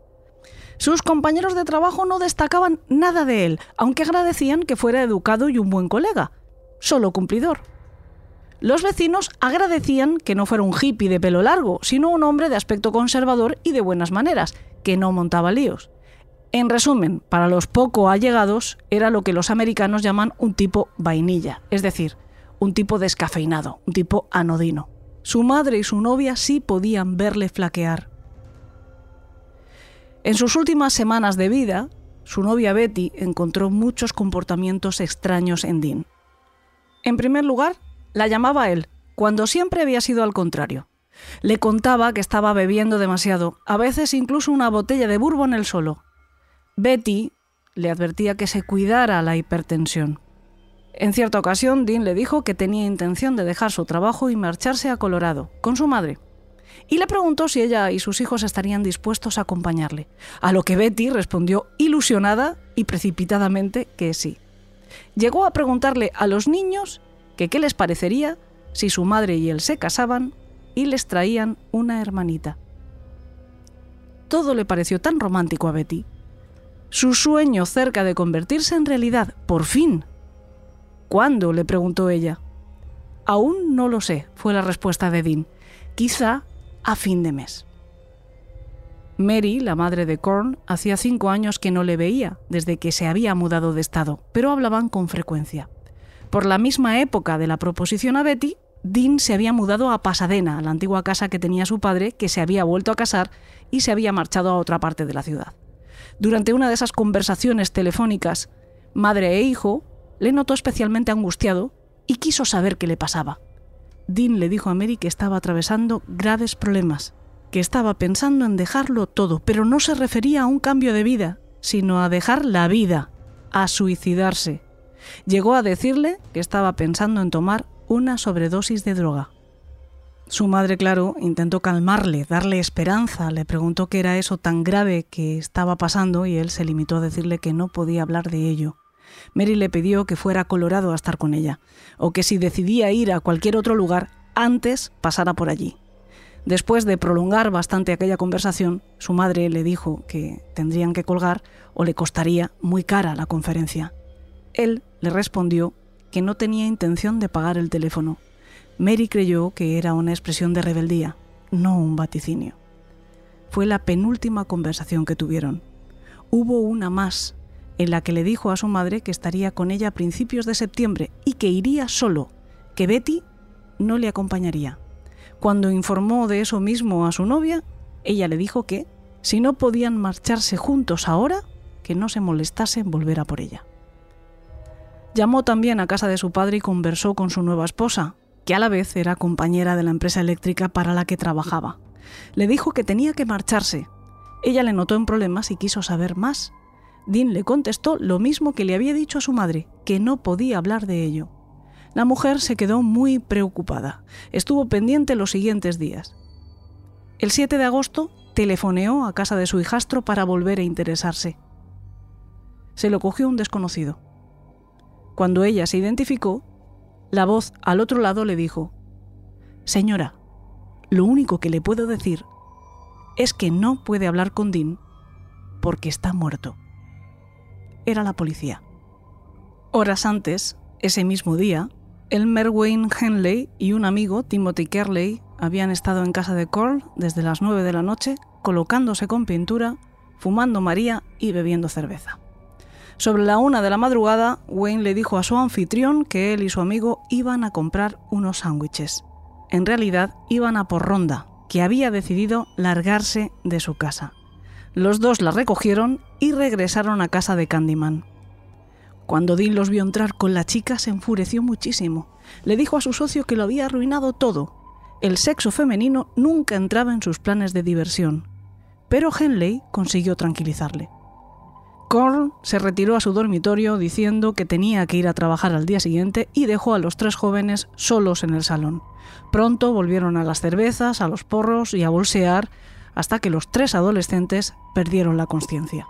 Sus compañeros de trabajo no destacaban nada de él, aunque agradecían que fuera educado y un buen colega, solo cumplidor. Los vecinos agradecían que no fuera un hippie de pelo largo, sino un hombre de aspecto conservador y de buenas maneras, que no montaba líos. En resumen, para los poco allegados era lo que los americanos llaman un tipo vainilla, es decir, un tipo descafeinado, un tipo anodino. Su madre y su novia sí podían verle flaquear. En sus últimas semanas de vida, su novia Betty encontró muchos comportamientos extraños en Dean. En primer lugar, la llamaba él, cuando siempre había sido al contrario. Le contaba que estaba bebiendo demasiado, a veces incluso una botella de bourbon él solo. Betty le advertía que se cuidara la hipertensión. En cierta ocasión, Dean le dijo que tenía intención de dejar su trabajo y marcharse a Colorado, con su madre. Y le preguntó si ella y sus hijos estarían dispuestos a acompañarle, a lo que Betty respondió ilusionada y precipitadamente que sí. Llegó a preguntarle a los niños que qué les parecería si su madre y él se casaban y les traían una hermanita. todo le pareció tan romántico a Betty. Su sueño cerca de convertirse en realidad, por fin. ¿Cuándo? le preguntó ella. Aún no lo sé, fue la respuesta de Dean. Quizá a fin de mes. Mary, la madre de Korn, hacía cinco años que no le veía, desde que se había mudado de estado, pero hablaban con frecuencia. Por la misma época de la proposición a Betty, Dean se había mudado a Pasadena, la antigua casa que tenía su padre, que se había vuelto a casar y se había marchado a otra parte de la ciudad. Durante una de esas conversaciones telefónicas, madre e hijo, le notó especialmente angustiado y quiso saber qué le pasaba. Dean le dijo a Mary que estaba atravesando graves problemas, que estaba pensando en dejarlo todo, pero no se refería a un cambio de vida, sino a dejar la vida, a suicidarse. Llegó a decirle que estaba pensando en tomar una sobredosis de droga. Su madre, claro, intentó calmarle, darle esperanza, le preguntó qué era eso tan grave que estaba pasando y él se limitó a decirle que no podía hablar de ello. Mary le pidió que fuera a Colorado a estar con ella, o que si decidía ir a cualquier otro lugar, antes pasara por allí. Después de prolongar bastante aquella conversación, su madre le dijo que tendrían que colgar o le costaría muy cara la conferencia. Él le respondió que no tenía intención de pagar el teléfono. Mary creyó que era una expresión de rebeldía, no un vaticinio. Fue la penúltima conversación que tuvieron. Hubo una más, en la que le dijo a su madre que estaría con ella a principios de septiembre y que iría solo, que Betty no le acompañaría. Cuando informó de eso mismo a su novia, ella le dijo que, si no podían marcharse juntos ahora, que no se molestase en volver a por ella. Llamó también a casa de su padre y conversó con su nueva esposa, que a la vez era compañera de la empresa eléctrica para la que trabajaba. Le dijo que tenía que marcharse. Ella le notó en problemas y quiso saber más. Dean le contestó lo mismo que le había dicho a su madre, que no podía hablar de ello. La mujer se quedó muy preocupada. Estuvo pendiente los siguientes días. El 7 de agosto telefoneó a casa de su hijastro para volver a interesarse. Se lo cogió un desconocido. Cuando ella se identificó, la voz al otro lado le dijo, Señora, lo único que le puedo decir es que no puede hablar con Dean porque está muerto. Era la policía. Horas antes, ese mismo día, Elmer Wayne Henley y un amigo, Timothy Kerley, habían estado en casa de Cole desde las 9 de la noche, colocándose con pintura, fumando María y bebiendo cerveza. Sobre la una de la madrugada, Wayne le dijo a su anfitrión que él y su amigo iban a comprar unos sándwiches. En realidad, iban a por Ronda, que había decidido largarse de su casa. Los dos la recogieron y regresaron a casa de Candyman. Cuando Dean los vio entrar con la chica, se enfureció muchísimo. Le dijo a su socio que lo había arruinado todo. El sexo femenino nunca entraba en sus planes de diversión. Pero Henley consiguió tranquilizarle. Korn se retiró a su dormitorio diciendo que tenía que ir a trabajar al día siguiente y dejó a los tres jóvenes solos en el salón. Pronto volvieron a las cervezas, a los porros y a bolsear hasta que los tres adolescentes perdieron la conciencia.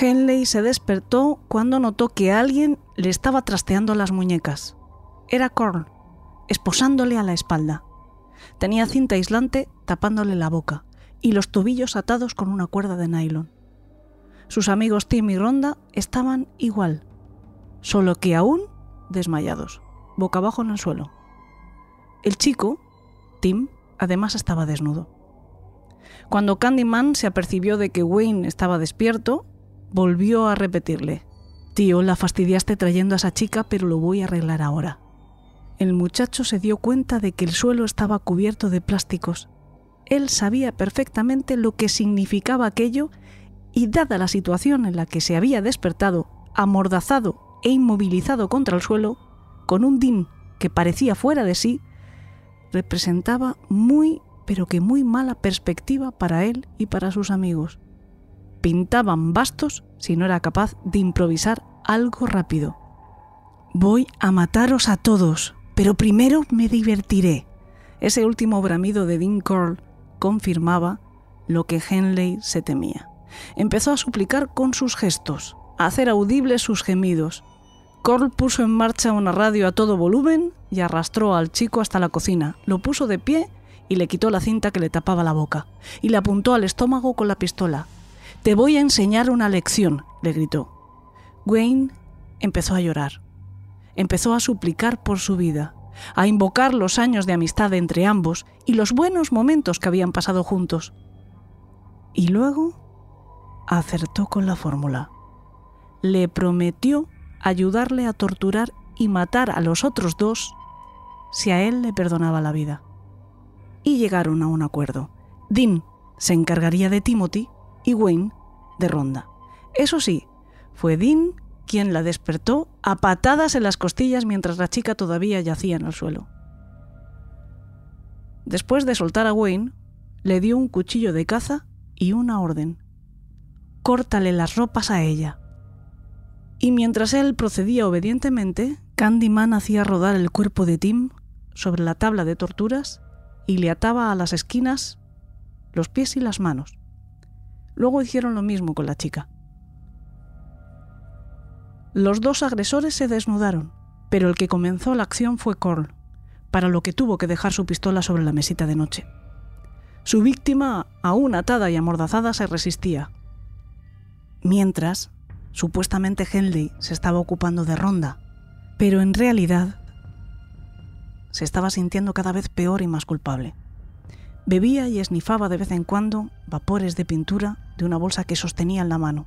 Henley se despertó cuando notó que alguien le estaba trasteando las muñecas. Era Korn, esposándole a la espalda. Tenía cinta aislante tapándole la boca y los tobillos atados con una cuerda de nylon. Sus amigos Tim y Ronda estaban igual, solo que aún desmayados, boca abajo en el suelo. El chico, Tim, además estaba desnudo. Cuando Candyman se apercibió de que Wayne estaba despierto, volvió a repetirle, Tío, la fastidiaste trayendo a esa chica, pero lo voy a arreglar ahora. El muchacho se dio cuenta de que el suelo estaba cubierto de plásticos. Él sabía perfectamente lo que significaba aquello y dada la situación en la que se había despertado, amordazado e inmovilizado contra el suelo, con un din que parecía fuera de sí, representaba muy, pero que muy mala perspectiva para él y para sus amigos. Pintaban bastos si no era capaz de improvisar algo rápido. Voy a mataros a todos, pero primero me divertiré. Ese último bramido de Dean Curl confirmaba lo que Henley se temía. Empezó a suplicar con sus gestos, a hacer audibles sus gemidos. Corl puso en marcha una radio a todo volumen y arrastró al chico hasta la cocina, lo puso de pie y le quitó la cinta que le tapaba la boca y le apuntó al estómago con la pistola. Te voy a enseñar una lección, le gritó. Wayne empezó a llorar. Empezó a suplicar por su vida, a invocar los años de amistad entre ambos y los buenos momentos que habían pasado juntos. Y luego acertó con la fórmula. Le prometió ayudarle a torturar y matar a los otros dos si a él le perdonaba la vida. Y llegaron a un acuerdo. Dean se encargaría de Timothy y Wayne de Ronda. Eso sí, fue Dean quien la despertó a patadas en las costillas mientras la chica todavía yacía en el suelo. Después de soltar a Wayne, le dio un cuchillo de caza y una orden. Córtale las ropas a ella. Y mientras él procedía obedientemente, Candyman hacía rodar el cuerpo de Tim sobre la tabla de torturas y le ataba a las esquinas los pies y las manos. Luego hicieron lo mismo con la chica. Los dos agresores se desnudaron, pero el que comenzó la acción fue Corl, para lo que tuvo que dejar su pistola sobre la mesita de noche. Su víctima, aún atada y amordazada, se resistía. Mientras, supuestamente Henley se estaba ocupando de Ronda, pero en realidad se estaba sintiendo cada vez peor y más culpable. Bebía y esnifaba de vez en cuando vapores de pintura de una bolsa que sostenía en la mano.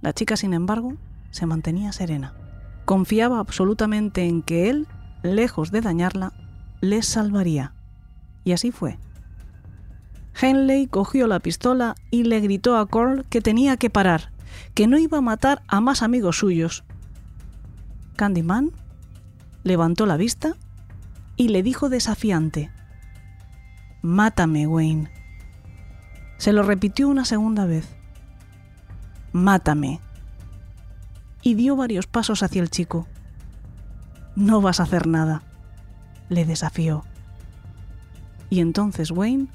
La chica, sin embargo, se mantenía serena. Confiaba absolutamente en que él, lejos de dañarla, les salvaría. Y así fue. Henley cogió la pistola y le gritó a Corl que tenía que parar, que no iba a matar a más amigos suyos. Candyman levantó la vista y le dijo desafiante, Mátame, Wayne. Se lo repitió una segunda vez. Mátame. Y dio varios pasos hacia el chico. No vas a hacer nada, le desafió. Y entonces Wayne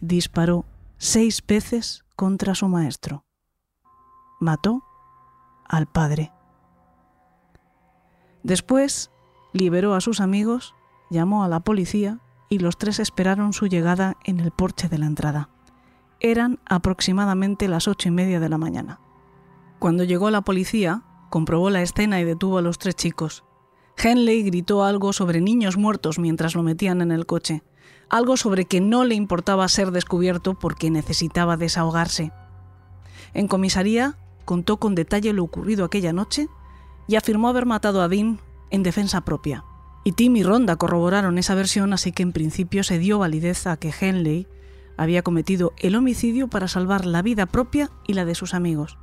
disparó seis veces contra su maestro. Mató al padre. Después liberó a sus amigos, llamó a la policía y los tres esperaron su llegada en el porche de la entrada. Eran aproximadamente las ocho y media de la mañana. Cuando llegó la policía, comprobó la escena y detuvo a los tres chicos. Henley gritó algo sobre niños muertos mientras lo metían en el coche, algo sobre que no le importaba ser descubierto porque necesitaba desahogarse. En comisaría contó con detalle lo ocurrido aquella noche y afirmó haber matado a Dean en defensa propia. Y Tim y Ronda corroboraron esa versión, así que en principio se dio validez a que Henley había cometido el homicidio para salvar la vida propia y la de sus amigos.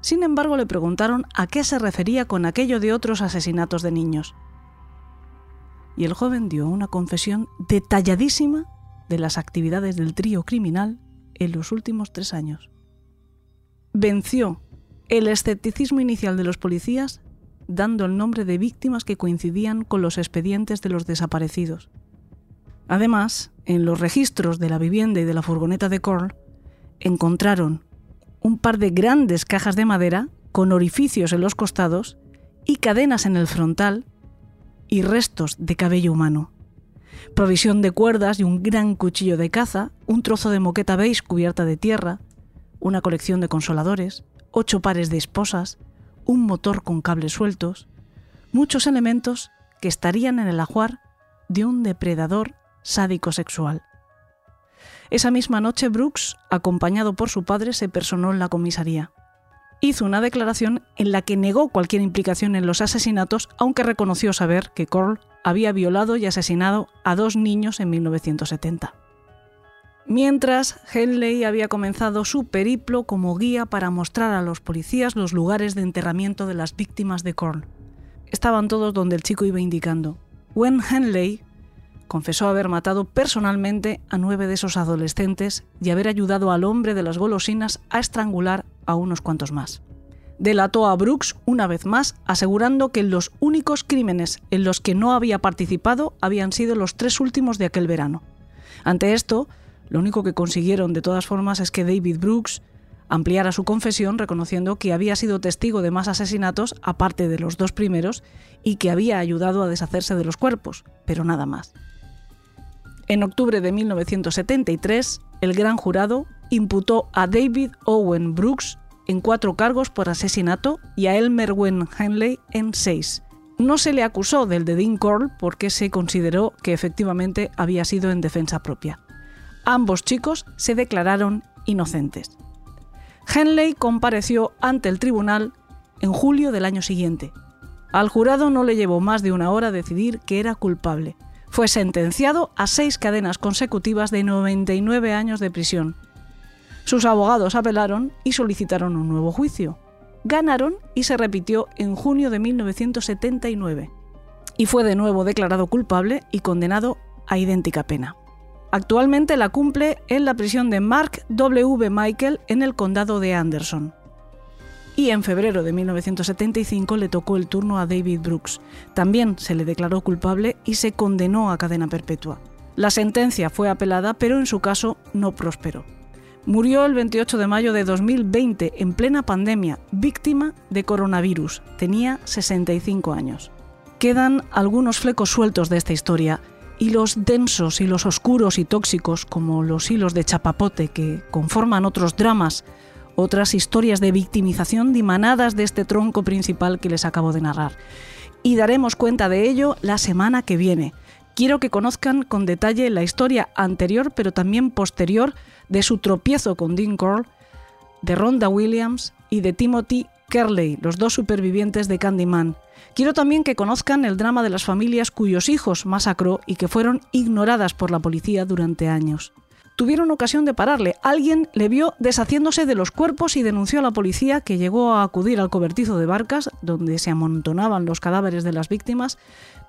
Sin embargo, le preguntaron a qué se refería con aquello de otros asesinatos de niños. Y el joven dio una confesión detalladísima de las actividades del trío criminal en los últimos tres años. Venció el escepticismo inicial de los policías dando el nombre de víctimas que coincidían con los expedientes de los desaparecidos. Además, en los registros de la vivienda y de la furgoneta de Corl, encontraron un par de grandes cajas de madera con orificios en los costados y cadenas en el frontal y restos de cabello humano. Provisión de cuerdas y un gran cuchillo de caza, un trozo de moqueta beige cubierta de tierra, una colección de consoladores, ocho pares de esposas, un motor con cables sueltos, muchos elementos que estarían en el ajuar de un depredador sádico sexual. Esa misma noche Brooks, acompañado por su padre, se personó en la comisaría. Hizo una declaración en la que negó cualquier implicación en los asesinatos, aunque reconoció saber que Corl había violado y asesinado a dos niños en 1970 mientras Henley había comenzado su periplo como guía para mostrar a los policías los lugares de enterramiento de las víctimas de Korn. Estaban todos donde el chico iba indicando. Wen Henley confesó haber matado personalmente a nueve de esos adolescentes y haber ayudado al hombre de las golosinas a estrangular a unos cuantos más. Delató a Brooks una vez más, asegurando que los únicos crímenes en los que no había participado habían sido los tres últimos de aquel verano. Ante esto, lo único que consiguieron de todas formas es que David Brooks ampliara su confesión reconociendo que había sido testigo de más asesinatos aparte de los dos primeros y que había ayudado a deshacerse de los cuerpos, pero nada más. En octubre de 1973, el gran jurado imputó a David Owen Brooks en cuatro cargos por asesinato y a Elmer Wen Henley en seis. No se le acusó del de Dean Corll porque se consideró que efectivamente había sido en defensa propia. Ambos chicos se declararon inocentes. Henley compareció ante el tribunal en julio del año siguiente. Al jurado no le llevó más de una hora decidir que era culpable. Fue sentenciado a seis cadenas consecutivas de 99 años de prisión. Sus abogados apelaron y solicitaron un nuevo juicio. Ganaron y se repitió en junio de 1979. Y fue de nuevo declarado culpable y condenado a idéntica pena. Actualmente la cumple en la prisión de Mark W. Michael en el condado de Anderson. Y en febrero de 1975 le tocó el turno a David Brooks. También se le declaró culpable y se condenó a cadena perpetua. La sentencia fue apelada, pero en su caso no prosperó. Murió el 28 de mayo de 2020 en plena pandemia, víctima de coronavirus. Tenía 65 años. Quedan algunos flecos sueltos de esta historia hilos densos, hilos oscuros y tóxicos, como los hilos de chapapote que conforman otros dramas, otras historias de victimización dimanadas de este tronco principal que les acabo de narrar. Y daremos cuenta de ello la semana que viene. Quiero que conozcan con detalle la historia anterior, pero también posterior, de su tropiezo con Dean Corll, de Rhonda Williams y de Timothy Kerley, los dos supervivientes de Candyman, Quiero también que conozcan el drama de las familias cuyos hijos masacró y que fueron ignoradas por la policía durante años. Tuvieron ocasión de pararle. Alguien le vio deshaciéndose de los cuerpos y denunció a la policía que llegó a acudir al cobertizo de barcas donde se amontonaban los cadáveres de las víctimas,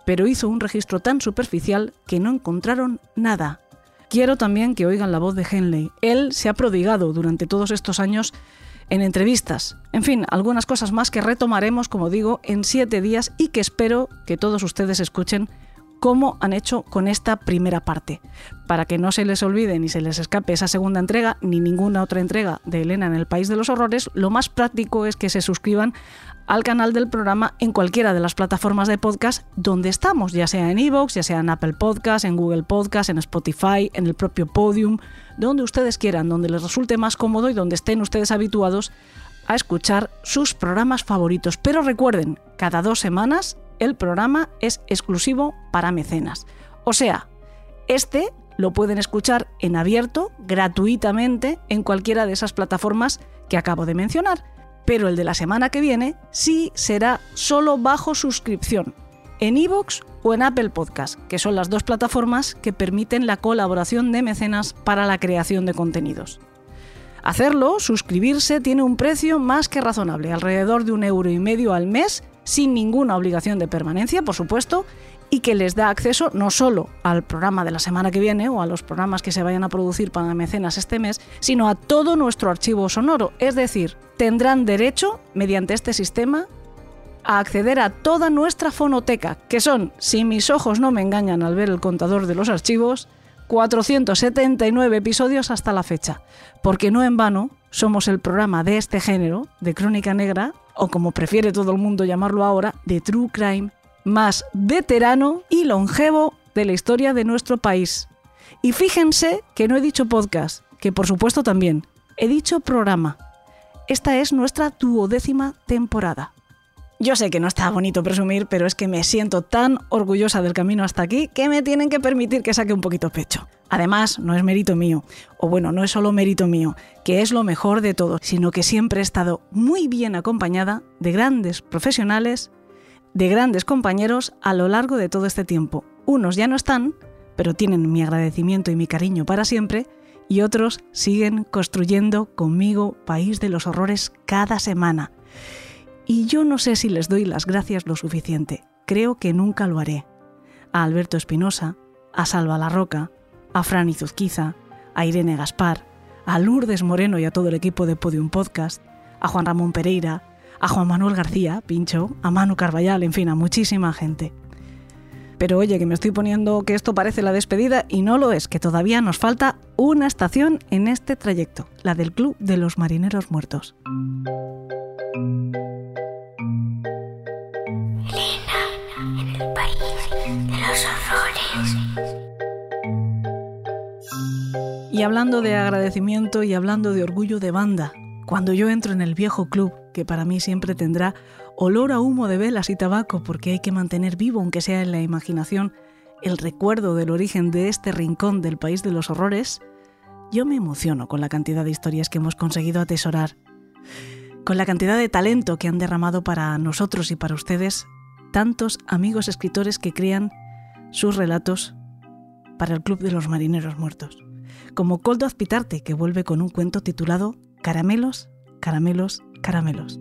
pero hizo un registro tan superficial que no encontraron nada. Quiero también que oigan la voz de Henley. Él se ha prodigado durante todos estos años en entrevistas. En fin, algunas cosas más que retomaremos, como digo, en siete días y que espero que todos ustedes escuchen cómo han hecho con esta primera parte, para que no se les olvide ni se les escape esa segunda entrega ni ninguna otra entrega de Elena en el País de los Horrores, lo más práctico es que se suscriban al canal del programa en cualquiera de las plataformas de podcast donde estamos, ya sea en Evox, ya sea en Apple Podcast, en Google Podcast, en Spotify, en el propio Podium, donde ustedes quieran, donde les resulte más cómodo y donde estén ustedes habituados a escuchar sus programas favoritos. Pero recuerden, cada dos semanas el programa es exclusivo para mecenas. O sea, este lo pueden escuchar en abierto, gratuitamente, en cualquiera de esas plataformas que acabo de mencionar. Pero el de la semana que viene sí será solo bajo suscripción, en iVoox o en Apple Podcast, que son las dos plataformas que permiten la colaboración de mecenas para la creación de contenidos. Hacerlo, suscribirse, tiene un precio más que razonable, alrededor de un euro y medio al mes, sin ninguna obligación de permanencia, por supuesto, y que les da acceso no solo al programa de la semana que viene o a los programas que se vayan a producir para mecenas este mes, sino a todo nuestro archivo sonoro. Es decir, tendrán derecho, mediante este sistema, a acceder a toda nuestra fonoteca, que son, si mis ojos no me engañan al ver el contador de los archivos, 479 episodios hasta la fecha, porque no en vano somos el programa de este género, de Crónica Negra, o como prefiere todo el mundo llamarlo ahora, de True Crime, más veterano y longevo de la historia de nuestro país. Y fíjense que no he dicho podcast, que por supuesto también, he dicho programa. Esta es nuestra duodécima temporada. Yo sé que no está bonito presumir, pero es que me siento tan orgullosa del camino hasta aquí que me tienen que permitir que saque un poquito pecho. Además, no es mérito mío, o bueno, no es solo mérito mío, que es lo mejor de todo, sino que siempre he estado muy bien acompañada de grandes profesionales, de grandes compañeros a lo largo de todo este tiempo. Unos ya no están, pero tienen mi agradecimiento y mi cariño para siempre, y otros siguen construyendo conmigo País de los Horrores cada semana. Y yo no sé si les doy las gracias lo suficiente. Creo que nunca lo haré. A Alberto Espinosa, a Salva La Roca, a Fran Izuzquiza, a Irene Gaspar, a Lourdes Moreno y a todo el equipo de Podium Podcast, a Juan Ramón Pereira, a Juan Manuel García, Pincho, a Manu Carballal, en fin, a muchísima gente. Pero oye, que me estoy poniendo que esto parece la despedida y no lo es, que todavía nos falta una estación en este trayecto, la del Club de los Marineros Muertos. Elena, en el país de los horrores. Y hablando de agradecimiento y hablando de orgullo de banda, cuando yo entro en el viejo club, que para mí siempre tendrá olor a humo de velas y tabaco, porque hay que mantener vivo, aunque sea en la imaginación, el recuerdo del origen de este rincón del país de los horrores, yo me emociono con la cantidad de historias que hemos conseguido atesorar, con la cantidad de talento que han derramado para nosotros y para ustedes tantos amigos escritores que crean sus relatos para el Club de los Marineros Muertos, como Coldo Azpitarte, que vuelve con un cuento titulado Caramelos, Caramelos, Caramelos.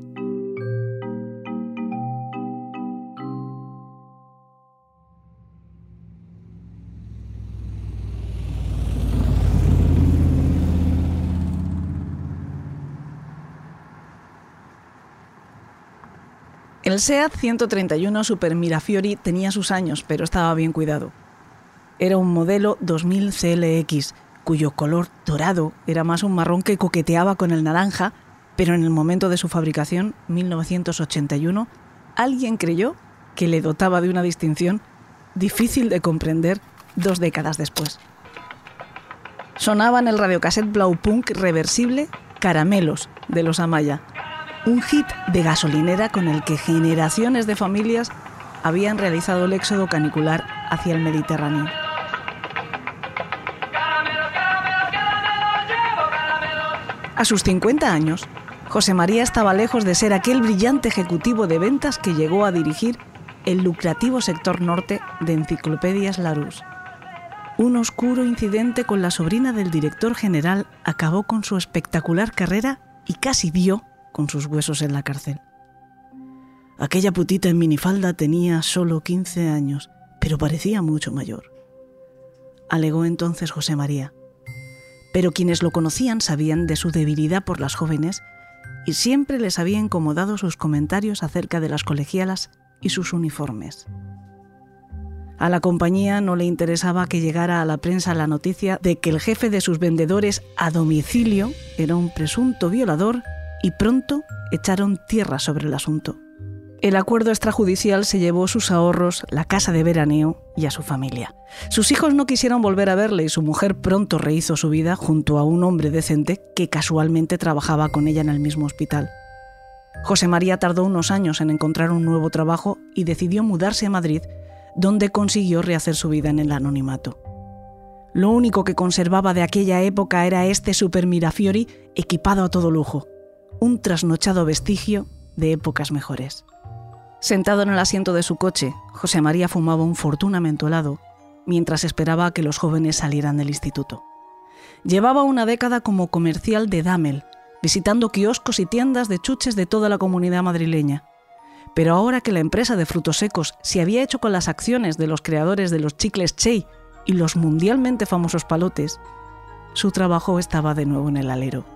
El SEAT 131 Super Mirafiori tenía sus años, pero estaba bien cuidado. Era un modelo 2000 CLX, cuyo color dorado era más un marrón que coqueteaba con el naranja, pero en el momento de su fabricación, 1981, alguien creyó que le dotaba de una distinción difícil de comprender dos décadas después. Sonaba en el radiocassette Blau Punk reversible Caramelos de los Amaya, un hit de gasolinera con el que generaciones de familias habían realizado el éxodo canicular hacia el Mediterráneo. A sus 50 años, José María estaba lejos de ser aquel brillante ejecutivo de ventas que llegó a dirigir el lucrativo sector norte de Enciclopedias Larousse. Un oscuro incidente con la sobrina del director general acabó con su espectacular carrera y casi dio con sus huesos en la cárcel. Aquella putita en minifalda tenía solo 15 años, pero parecía mucho mayor. Alegó entonces José María. Pero quienes lo conocían sabían de su debilidad por las jóvenes y siempre les había incomodado sus comentarios acerca de las colegialas y sus uniformes. A la compañía no le interesaba que llegara a la prensa la noticia de que el jefe de sus vendedores a domicilio era un presunto violador y pronto echaron tierra sobre el asunto. El acuerdo extrajudicial se llevó sus ahorros, la casa de veraneo y a su familia. Sus hijos no quisieron volver a verle y su mujer pronto rehizo su vida junto a un hombre decente que casualmente trabajaba con ella en el mismo hospital. José María tardó unos años en encontrar un nuevo trabajo y decidió mudarse a Madrid, donde consiguió rehacer su vida en el anonimato. Lo único que conservaba de aquella época era este Super Mirafiori equipado a todo lujo un trasnochado vestigio de épocas mejores. Sentado en el asiento de su coche, José María fumaba un fortuna mentolado mientras esperaba a que los jóvenes salieran del instituto. Llevaba una década como comercial de Damel, visitando kioscos y tiendas de chuches de toda la comunidad madrileña. Pero ahora que la empresa de frutos secos se había hecho con las acciones de los creadores de los chicles Chey y los mundialmente famosos palotes, su trabajo estaba de nuevo en el alero.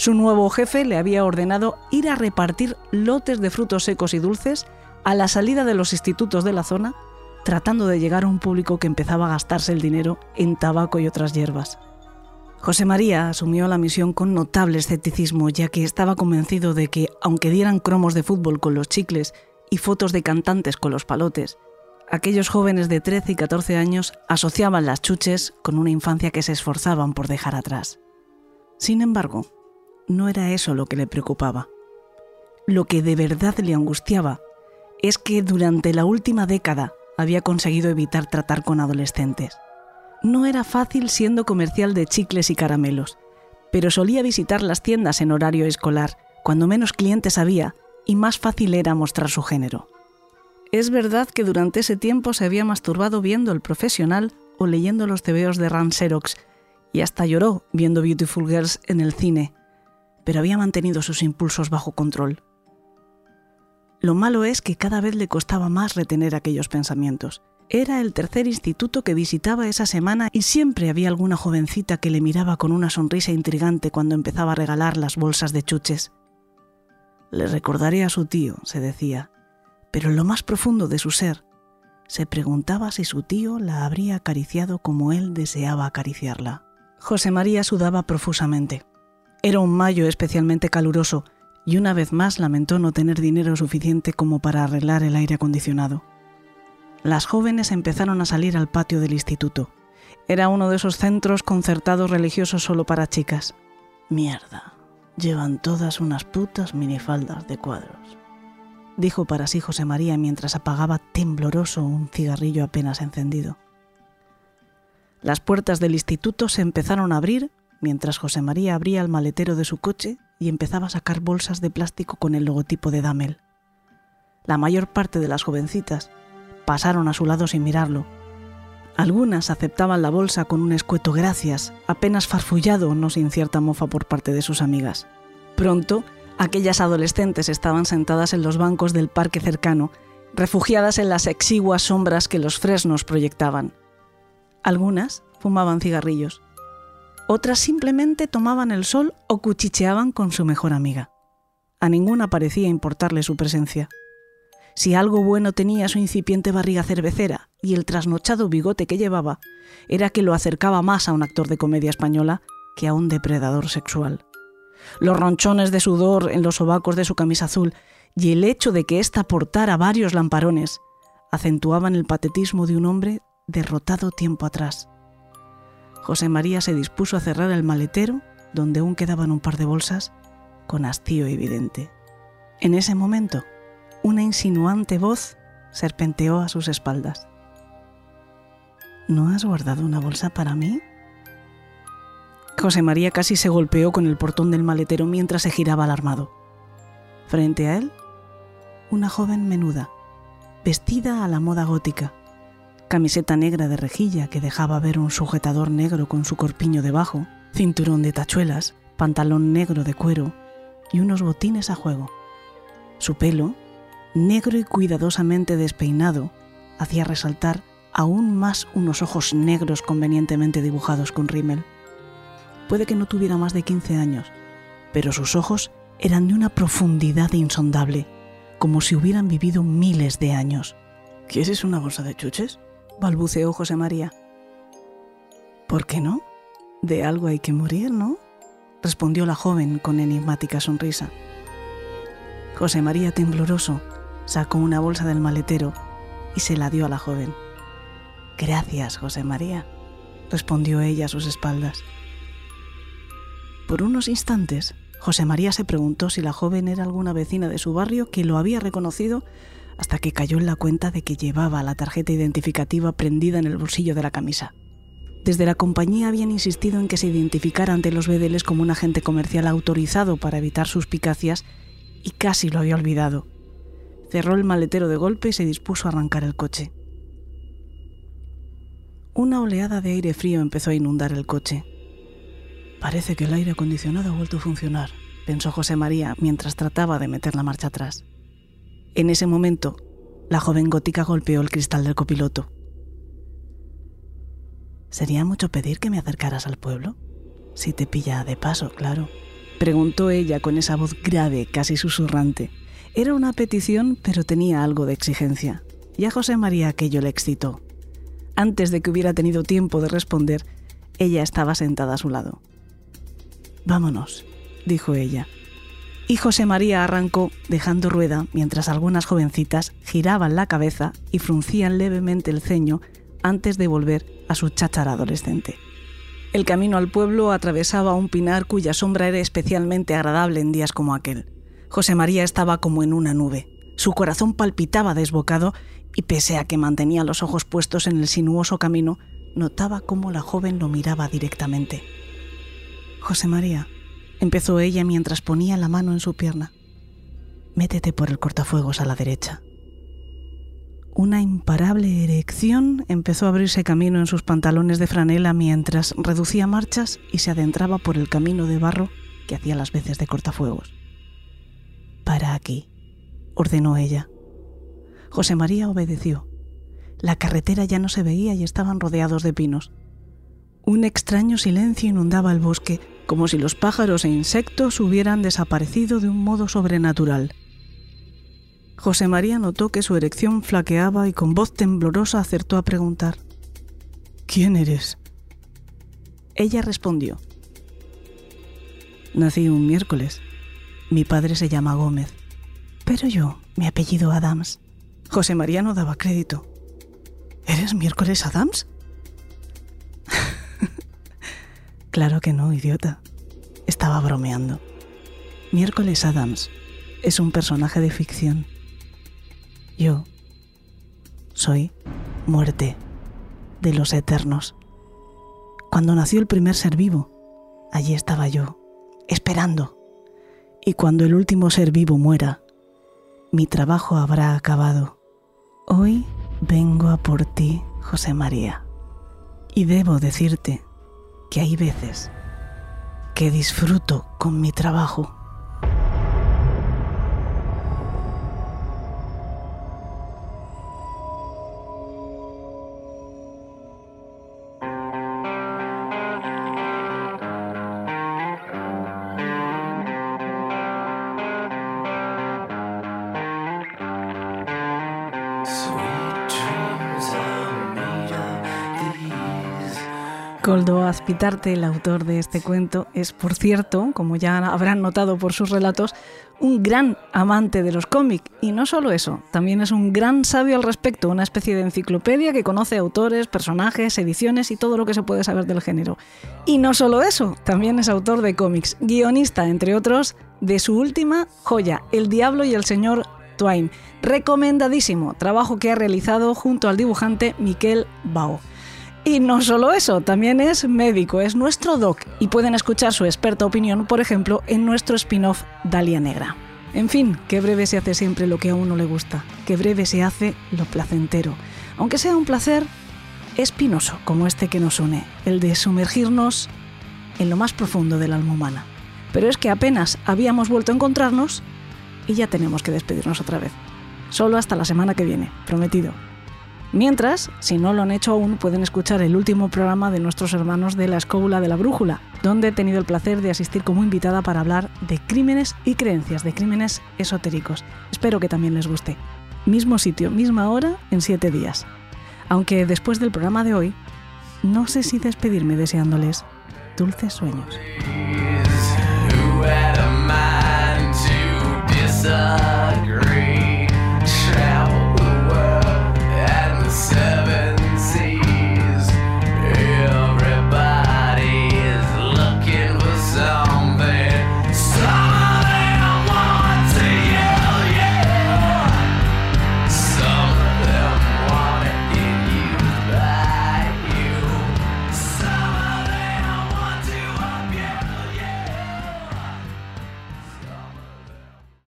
Su nuevo jefe le había ordenado ir a repartir lotes de frutos secos y dulces a la salida de los institutos de la zona, tratando de llegar a un público que empezaba a gastarse el dinero en tabaco y otras hierbas. José María asumió la misión con notable escepticismo, ya que estaba convencido de que, aunque dieran cromos de fútbol con los chicles y fotos de cantantes con los palotes, aquellos jóvenes de 13 y 14 años asociaban las chuches con una infancia que se esforzaban por dejar atrás. Sin embargo, no era eso lo que le preocupaba. Lo que de verdad le angustiaba es que durante la última década había conseguido evitar tratar con adolescentes. No era fácil siendo comercial de chicles y caramelos, pero solía visitar las tiendas en horario escolar, cuando menos clientes había y más fácil era mostrar su género. Es verdad que durante ese tiempo se había masturbado viendo El Profesional o leyendo los tebeos de Ran Xerox, y hasta lloró viendo Beautiful Girls en el cine, pero había mantenido sus impulsos bajo control. Lo malo es que cada vez le costaba más retener aquellos pensamientos. Era el tercer instituto que visitaba esa semana y siempre había alguna jovencita que le miraba con una sonrisa intrigante cuando empezaba a regalar las bolsas de chuches. Le recordaré a su tío, se decía, pero en lo más profundo de su ser, se preguntaba si su tío la habría acariciado como él deseaba acariciarla. José María sudaba profusamente. Era un mayo especialmente caluroso y una vez más lamentó no tener dinero suficiente como para arreglar el aire acondicionado. Las jóvenes empezaron a salir al patio del instituto Era uno de esos centros concertados religiosos solo para chicas. Mierda, llevan todas unas putas minifaldas de cuadros, dijo para sí José María mientras apagaba tembloroso un cigarrillo apenas encendido. Las puertas del instituto se empezaron a abrir mientras José María abría el maletero de su coche y empezaba a sacar bolsas de plástico con el logotipo de Damel. La mayor parte de las jovencitas pasaron a su lado sin mirarlo. Algunas aceptaban la bolsa con un escueto gracias, apenas farfullado, no sin cierta mofa por parte de sus amigas. Pronto, aquellas adolescentes estaban sentadas en los bancos del parque cercano, refugiadas en las exiguas sombras que los fresnos proyectaban. Algunas fumaban cigarrillos, otras simplemente tomaban el sol o cuchicheaban con su mejor amiga. A ninguna parecía importarle su presencia. Si algo bueno tenía su incipiente barriga cervecera y el trasnochado bigote que llevaba, era que lo acercaba más a un actor de comedia española que a un depredador sexual. Los ronchones de sudor en los sobacos de su camisa azul y el hecho de que ésta portara varios lamparones acentuaban el patetismo de un hombre derrotado tiempo atrás. José María se dispuso a cerrar el maletero, donde aún quedaban un par de bolsas, con hastío evidente. En ese momento, una insinuante voz serpenteó a sus espaldas. ¿No has guardado una bolsa para mí? José María casi se golpeó con el portón del maletero mientras se giraba alarmado. Frente a él, una joven menuda, vestida a la moda gótica, camiseta negra de rejilla que dejaba ver un sujetador negro con su corpiño debajo, cinturón de tachuelas, pantalón negro de cuero y unos botines a juego. Su pelo, negro y cuidadosamente despeinado, hacía resaltar aún más unos ojos negros convenientemente dibujados con rímel. Puede que no tuviera más de 15 años, pero sus ojos eran de una profundidad insondable, como si hubieran vivido miles de años. ¿Quieres una bolsa de chuches? Balbuceó José María. ¿Por qué no? De algo hay que morir, ¿no? respondió la joven con enigmática sonrisa. José María, tembloroso, sacó una bolsa del maletero y se la dio a la joven. Gracias, José María, respondió ella a sus espaldas. Por unos instantes, José María se preguntó si la joven era alguna vecina de su barrio que lo había reconocido hasta que cayó en la cuenta de que llevaba la tarjeta identificativa prendida en el bolsillo de la camisa. Desde la compañía habían insistido en que se identificara ante los bedeles como un agente comercial autorizado para evitar suspicacias y casi lo había olvidado. Cerró el maletero de golpe y se dispuso a arrancar el coche. Una oleada de aire frío empezó a inundar el coche. Parece que el aire acondicionado ha vuelto a funcionar, pensó José María mientras trataba de meter la marcha atrás. En ese momento, la joven gótica golpeó el cristal del copiloto. ¿Sería mucho pedir que me acercaras al pueblo? Si te pilla de paso, claro. Preguntó ella con esa voz grave, casi susurrante. Era una petición, pero tenía algo de exigencia. Y a José María aquello le excitó. Antes de que hubiera tenido tiempo de responder, ella estaba sentada a su lado. Vámonos, dijo ella y José María arrancó dejando rueda mientras algunas jovencitas giraban la cabeza y fruncían levemente el ceño antes de volver a su cháchara adolescente. El camino al pueblo atravesaba un pinar cuya sombra era especialmente agradable en días como aquel. José María estaba como en una nube. Su corazón palpitaba desbocado y pese a que mantenía los ojos puestos en el sinuoso camino, notaba cómo la joven lo miraba directamente. José María, empezó ella mientras ponía la mano en su pierna. Métete por el cortafuegos a la derecha. Una imparable erección empezó a abrirse camino en sus pantalones de franela mientras reducía marchas y se adentraba por el camino de barro que hacía las veces de cortafuegos. Para aquí, ordenó ella. José María obedeció. La carretera ya no se veía y estaban rodeados de pinos. Un extraño silencio inundaba el bosque como si los pájaros e insectos hubieran desaparecido de un modo sobrenatural. José María notó que su erección flaqueaba y con voz temblorosa acertó a preguntar, ¿Quién eres? Ella respondió, Nací un miércoles. Mi padre se llama Gómez, pero yo, mi apellido Adams. José María no daba crédito. ¿Eres miércoles Adams? Claro que no, idiota. Estaba bromeando. Miércoles Adams es un personaje de ficción. Yo soy muerte de los eternos. Cuando nació el primer ser vivo, allí estaba yo, esperando. Y cuando el último ser vivo muera, mi trabajo habrá acabado. Hoy vengo a por ti, José María. Y debo decirte que hay veces que disfruto con mi trabajo. Coldo Azpitarte, el autor de este cuento, es, por cierto, como ya habrán notado por sus relatos, un gran amante de los cómics. Y no solo eso, también es un gran sabio al respecto, una especie de enciclopedia que conoce autores, personajes, ediciones y todo lo que se puede saber del género. Y no solo eso, también es autor de cómics, guionista, entre otros, de su última joya, El Diablo y el Señor Twain. Recomendadísimo trabajo que ha realizado junto al dibujante Miquel Bao. Y no solo eso, también es médico, es nuestro doc y pueden escuchar su experta opinión, por ejemplo, en nuestro spin-off Dalia Negra. En fin, que breve se hace siempre lo que a uno le gusta, que breve se hace lo placentero, aunque sea un placer espinoso como este que nos une, el de sumergirnos en lo más profundo del alma humana. Pero es que apenas habíamos vuelto a encontrarnos y ya tenemos que despedirnos otra vez. Solo hasta la semana que viene, prometido. Mientras, si no lo han hecho aún, pueden escuchar el último programa de nuestros hermanos de la Escóbula de la Brújula, donde he tenido el placer de asistir como invitada para hablar de crímenes y creencias, de crímenes esotéricos. Espero que también les guste. Mismo sitio, misma hora, en siete días. Aunque después del programa de hoy, no sé si despedirme deseándoles dulces sueños.